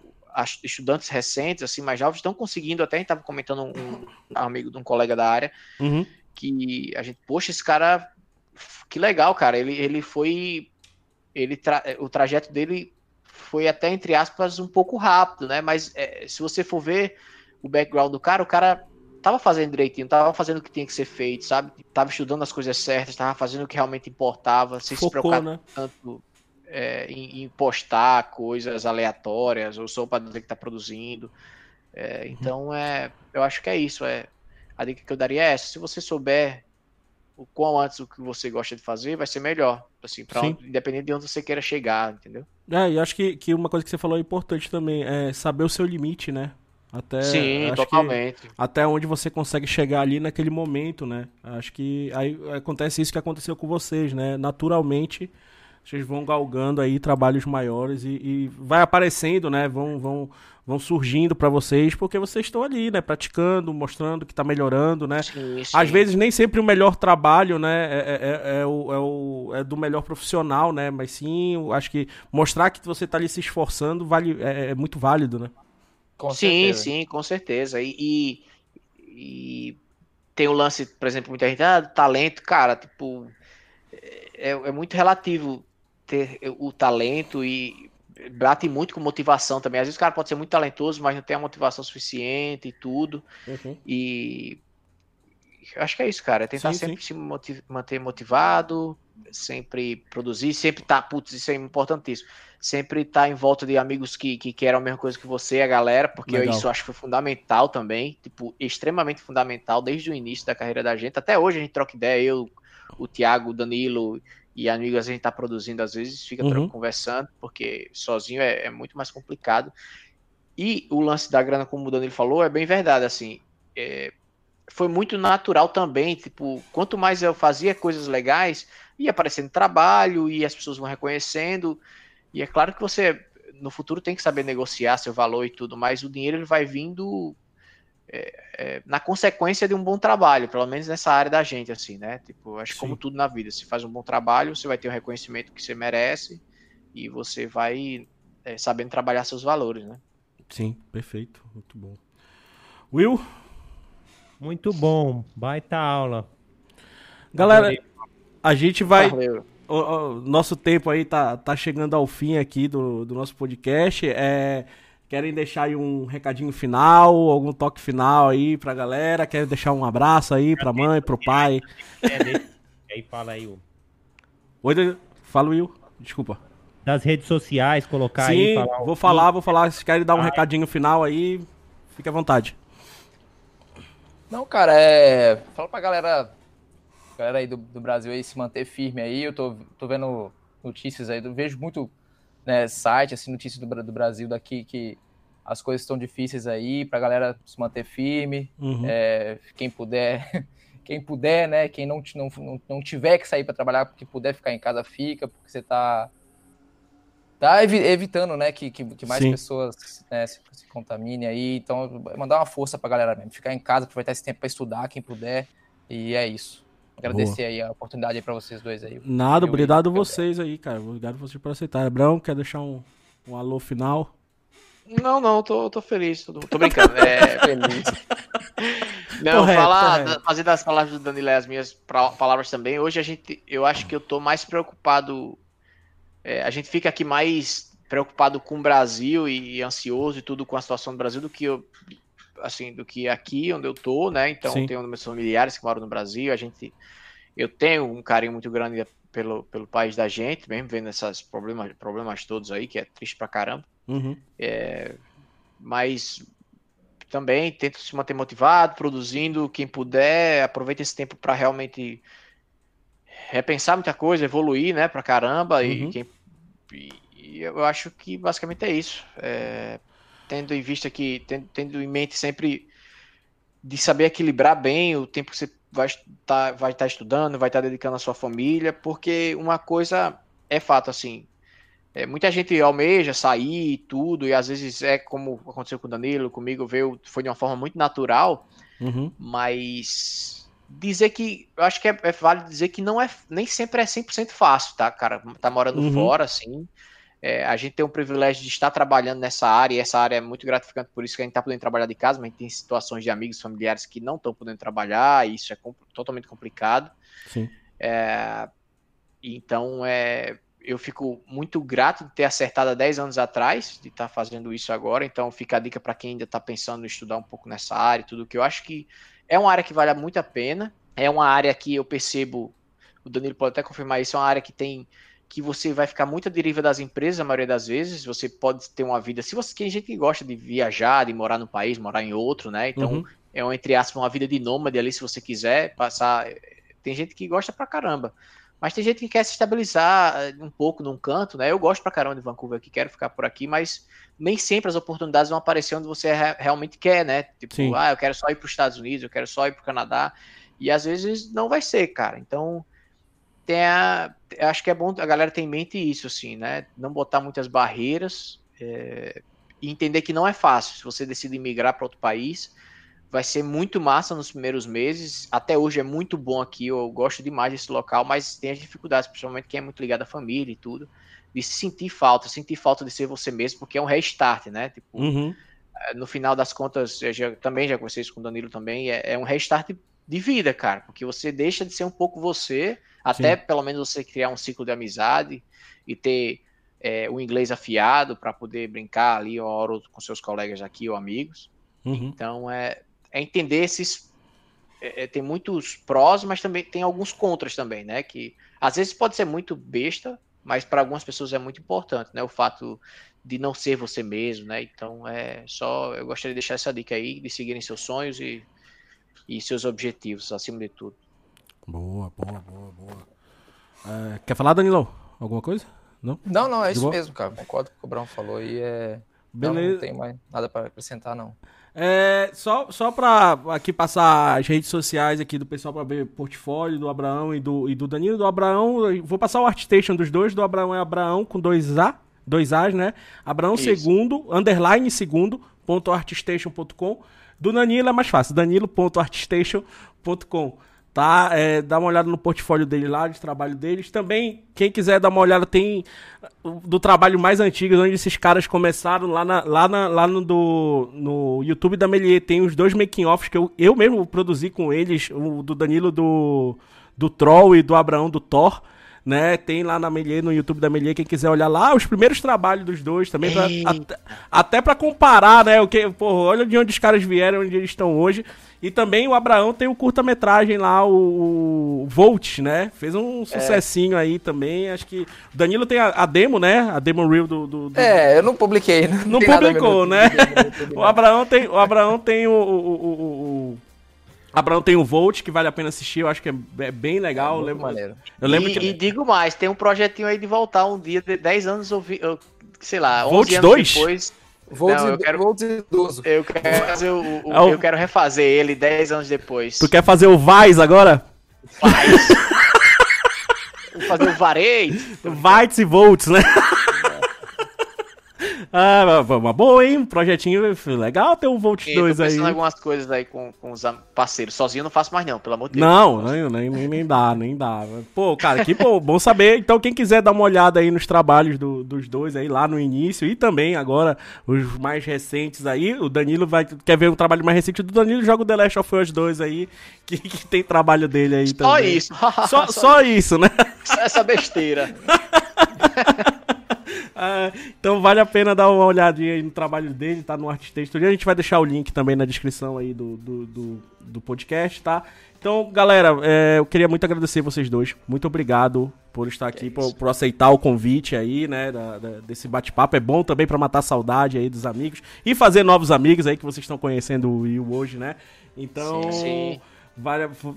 estudantes recentes, assim, mais jovens, estão conseguindo, até a gente estava comentando um, um, amigo de um colega da área, uhum. que a gente, poxa, esse cara, que legal, cara, ele, ele foi, ele tra, o trajeto dele foi até, entre aspas, um pouco rápido, né, mas é, se você for ver o background do cara, o cara tava fazendo direitinho, tava fazendo o que tinha que ser feito, sabe, tava estudando as coisas certas, tava fazendo o que realmente importava, sem Focou, se preocupar né? tanto é, em, em, postar coisas aleatórias ou só para dizer que está produzindo. É, então, é, eu acho que é isso. É, a dica que eu daria é essa. Se você souber o quão antes o que você gosta de fazer, vai ser melhor. Assim, pra onde, independente de onde você queira chegar, entendeu? É, e acho que, que uma coisa que você falou é importante também, é saber o seu limite, né? Até, Sim, totalmente. Até onde você consegue chegar ali naquele momento, né? Acho que aí acontece isso que aconteceu com vocês, né? Naturalmente, vocês vão galgando aí trabalhos maiores e, e vai aparecendo, né? Vão, vão, vão surgindo para vocês porque vocês estão ali, né? Praticando, mostrando que está melhorando, né? Sim, sim. Às vezes nem sempre o melhor trabalho, né? É, é, é, é, o, é, o, é do melhor profissional, né? Mas sim, acho que mostrar que você está ali se esforçando vale, é, é muito válido, né? Com sim, certeza. sim, com certeza. E, e, e, tem o lance, por exemplo, muita gente, ah, talento, cara, tipo, é, é muito relativo ter o talento e bate muito com motivação também. Às vezes o cara pode ser muito talentoso, mas não tem a motivação suficiente e tudo. Uhum. E acho que é isso, cara. É tentar sim, sempre sim. se motiv manter motivado, sempre produzir, sempre tá, putz, isso é importantíssimo. Sempre estar tá em volta de amigos que, que querem a mesma coisa que você, a galera, porque Legal. isso acho que foi fundamental também, tipo, extremamente fundamental desde o início da carreira da gente. Até hoje a gente troca ideia, eu, o Thiago, o Danilo e amigos a gente está produzindo às vezes, fica uhum. conversando, porque sozinho é, é, muito mais complicado. E o lance da grana, como o Danilo falou, é bem verdade, assim, é, foi muito natural também, tipo, quanto mais eu fazia coisas legais, ia aparecendo trabalho, e as pessoas vão reconhecendo, e é claro que você, no futuro, tem que saber negociar seu valor e tudo, mas o dinheiro ele vai vindo é, é, na consequência de um bom trabalho, pelo menos nessa área da gente, assim, né? Tipo, acho que como tudo na vida, se faz um bom trabalho, você vai ter o reconhecimento que você merece e você vai é, sabendo trabalhar seus valores, né? Sim, perfeito, muito bom. Will? Muito bom, baita aula. Galera, a gente vai. O, o, nosso tempo aí tá, tá chegando ao fim aqui do, do nosso podcast. É Querem deixar aí um recadinho final, algum toque final aí pra galera? Querem deixar um abraço aí pra mãe, pro pai? É, aí fala aí, Will. Oi, fala, Will. Desculpa. Das redes sociais, colocar Sim, aí. Falar vou falar, vou falar. Se querem dar um ah, recadinho final aí, fique à vontade. Não, cara, é. Fala pra galera galera aí do, do Brasil aí se manter firme aí. Eu tô, tô vendo notícias aí, eu vejo muito né, site, assim, notícias do, do Brasil daqui que as coisas estão difíceis aí, pra galera se manter firme. Uhum. É, quem puder, (laughs) quem puder, né? Quem não, não, não tiver que sair para trabalhar, porque puder ficar em casa, fica, porque você tá tá evitando, né, que, que, que mais Sim. pessoas né, se, se contaminem aí. Então, mandar uma força pra galera mesmo. Ficar em casa, aproveitar esse tempo para estudar, quem puder. E é isso. Agradecer Boa. aí a oportunidade aí pra vocês dois aí. Nada, eu obrigado a vocês aí, cara. Obrigado vocês por aceitar. Abraão, quer deixar um, um alô final? Não, não, tô, tô feliz. Tô, tô (laughs) brincando. É, (laughs) feliz. Não, correto, falar, correto. fazer das palavras do Danilo as minhas palavras também. Hoje a gente, eu acho que eu tô mais preocupado é, a gente fica aqui mais preocupado com o Brasil e, e, ansioso e tudo com a situação do Brasil do que eu, assim, do que aqui onde eu tô, né? Então, Sim. tenho meus familiares que moram no Brasil, a gente eu tenho um carinho muito grande pelo, pelo país da gente, mesmo vendo esses problemas, problemas todos aí, que é triste pra caramba. Uhum. É, mas também tento se manter motivado, produzindo, quem puder, aproveita esse tempo para realmente repensar muita coisa, evoluir, né, pra caramba. Uhum. E, quem, e, eu acho que basicamente é isso. É, tendo em vista que, tendo, tendo, em mente sempre de saber equilibrar bem o tempo que você vai estar, tá, vai tá estudando, vai estar tá dedicando à sua família, porque uma coisa é fato, assim, é, muita gente almeja sair e tudo, e às vezes é como aconteceu com o Danilo, comigo, veio, foi de uma forma muito natural, uhum. mas dizer que. Eu acho que é, é válido dizer que não é nem sempre é 100% fácil, tá, cara? Tá morando uhum. fora, assim. É, a gente tem o privilégio de estar trabalhando nessa área, e essa área é muito gratificante, por isso que a gente está podendo trabalhar de casa, mas a gente tem situações de amigos, familiares que não estão podendo trabalhar, e isso é totalmente complicado. Sim. É, então, é, eu fico muito grato de ter acertado há 10 anos atrás, de estar tá fazendo isso agora. Então, fica a dica para quem ainda está pensando em estudar um pouco nessa área e tudo, que eu acho que é uma área que vale muito a pena. É uma área que eu percebo, o Danilo pode até confirmar isso, é uma área que tem que você vai ficar muito à deriva das empresas a maioria das vezes. Você pode ter uma vida. Se você tem gente que gosta de viajar, de morar no país, morar em outro, né? Então uhum. é uma, entre aspas, uma vida de nômade ali, se você quiser passar. Tem gente que gosta pra caramba. Mas tem gente que quer se estabilizar eh, um pouco num canto, né? Eu gosto pra caramba de Vancouver aqui, quero ficar por aqui, mas nem sempre as oportunidades vão aparecer onde você realmente quer, né? Tipo, Sim. ah, eu quero só ir para os Estados Unidos, eu quero só ir para o Canadá. E às vezes não vai ser, cara. Então, acho que é bom a galera ter em mente isso, assim, né? Não botar muitas barreiras é, e entender que não é fácil. Se você decide migrar para outro país, vai ser muito massa nos primeiros meses. Até hoje é muito bom aqui, eu gosto demais desse local, mas tem as dificuldades, principalmente quem é muito ligado à família e tudo de sentir falta, sentir falta de ser você mesmo, porque é um restart, né? Tipo, uhum. Eh, no final das contas, eu já, também já conversei isso com o Danilo também, é, é, um restart de vida, cara, porque você deixa de ser um pouco você, até Sim. pelo menos você criar um ciclo de amizade e ter é, o inglês afiado para poder brincar ali uma hora com seus colegas aqui ou amigos. Uhum. Então, é, é entender esses é, é, tem muitos prós, mas também tem alguns contras também, né? Que às vezes pode ser muito besta, mas para algumas pessoas é muito importante, né? O fato de não ser você mesmo, né? Então é só eu gostaria de deixar essa dica aí de seguirem seus sonhos e, e seus objetivos acima de tudo. Boa, boa, boa, boa. É, quer falar, Danilão? Alguma coisa? Não? Não, não, é de isso boa? mesmo, cara. Concordo com o que o Brão falou e é. Beleza. Não, não tem mais nada para acrescentar, não. É, só só para aqui passar as redes sociais aqui do pessoal para ver o portfólio do Abraão e do, e do Danilo. Do Abraão, vou passar o Artstation dos dois. Do Abraão é Abraão com dois A, dois A's, né? Abraão Isso. segundo, underline segundo, ponto artstation.com. Do Danilo é mais fácil, danilo.artstation.com tá? É, dá uma olhada no portfólio dele lá, de trabalho deles. Também, quem quiser dar uma olhada, tem do trabalho mais antigo, onde esses caras começaram lá, na, lá, na, lá no, do, no YouTube da Melier. Tem os dois making-offs que eu, eu mesmo produzi com eles, o do Danilo do, do Troll e do Abraão do Thor né? Tem lá na Melier, no YouTube da Melier, quem quiser olhar lá, os primeiros trabalhos dos dois também, pra, até, até para comparar, né? O que, porra, olha de onde os caras vieram, onde eles estão hoje. E também o Abraão tem o curta-metragem lá, o, o Volt, né? Fez um sucessinho é. aí também. Acho que. O Danilo tem a, a, demo, né? A demo reel do. do, do... É, eu não publiquei. Não, não publicou, né? (laughs) o Abraão tem, o Abraão tem o, o, o Abraão tem o Volt, que vale a pena assistir, eu acho que é, é bem legal. É eu lembro, maneiro. Eu lembro e, que... e digo mais, tem um projetinho aí de voltar um dia, de 10 anos, ouvi, eu, sei lá, 11 Volt anos 2? depois. Vou, Não, eu quero- vou idoso. Eu quero fazer o, o- É o- eu quero refazer ele 10 anos depois. Tu quer fazer o Vice agora? Vou fazer o Varei. Vites e Volts, né? (laughs) ah, uma- boa, hein? Um projetinho legal ter um Volt Eu tô 2 aí. em algumas coisas aí com, com os parceiros. Sozinho eu não faço mais não, pelo amor de Deus. Não, nem, nem, nem, nem dá, nem dá. Pô, cara, que bom, bom saber. Então, quem quiser dar uma olhada aí nos trabalhos do- dos dois aí, lá no início, e também agora os mais recentes aí, o Danilo vai. Quer ver um trabalho mais recente do Danilo? Joga o The Last of Us 2 aí, (laughs) que, que tem trabalho dele aí Só também. isso. Só, (laughs) só isso, né? Só essa besteira. (laughs) Ah, então vale a pena dar uma olhadinha aí no trabalho dele, tá no Artista Studio. A gente vai deixar o link também na descrição aí do, do, do, do podcast, tá? Então, galera, é, eu queria muito agradecer vocês dois. Muito obrigado por estar aqui, por, por aceitar o convite aí, né, da- da- desse bate-papo. É bom também pra matar a saudade aí dos amigos e fazer novos amigos aí que vocês estão conhecendo o Will hoje, né? Então, Sim, sim.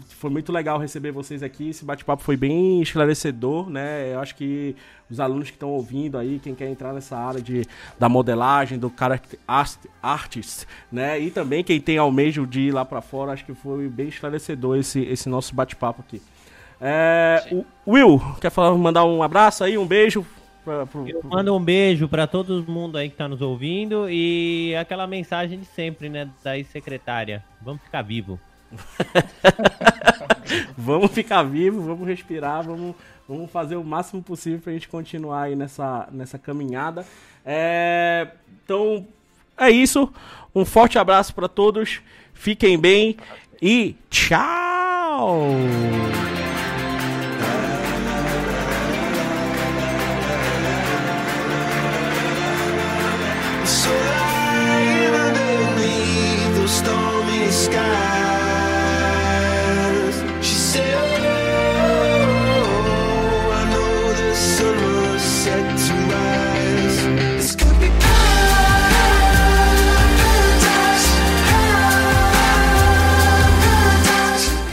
Foi muito legal receber vocês aqui. Esse bate-papo foi bem esclarecedor, né? Eu acho que os alunos que estão ouvindo aí, quem quer entrar nessa área de, da modelagem, do character art- artist, né? E também quem tem almejo de ir lá pra fora, acho que foi bem esclarecedor esse, esse nosso bate-papo aqui. É, o Will, quer falar, mandar um abraço aí, um beijo? Pra, pro- Eu mando um beijo pra todo mundo aí que tá nos ouvindo e aquela mensagem de sempre, né, da ex-secretária. Vamos ficar vivo. (laughs) Vamos ficar vivos, vamos respirar, vamos, vamos fazer o máximo possível pra gente continuar aí nessa, nessa caminhada. É, então, é isso. Um forte abraço pra todos. Fiquem bem e tchau!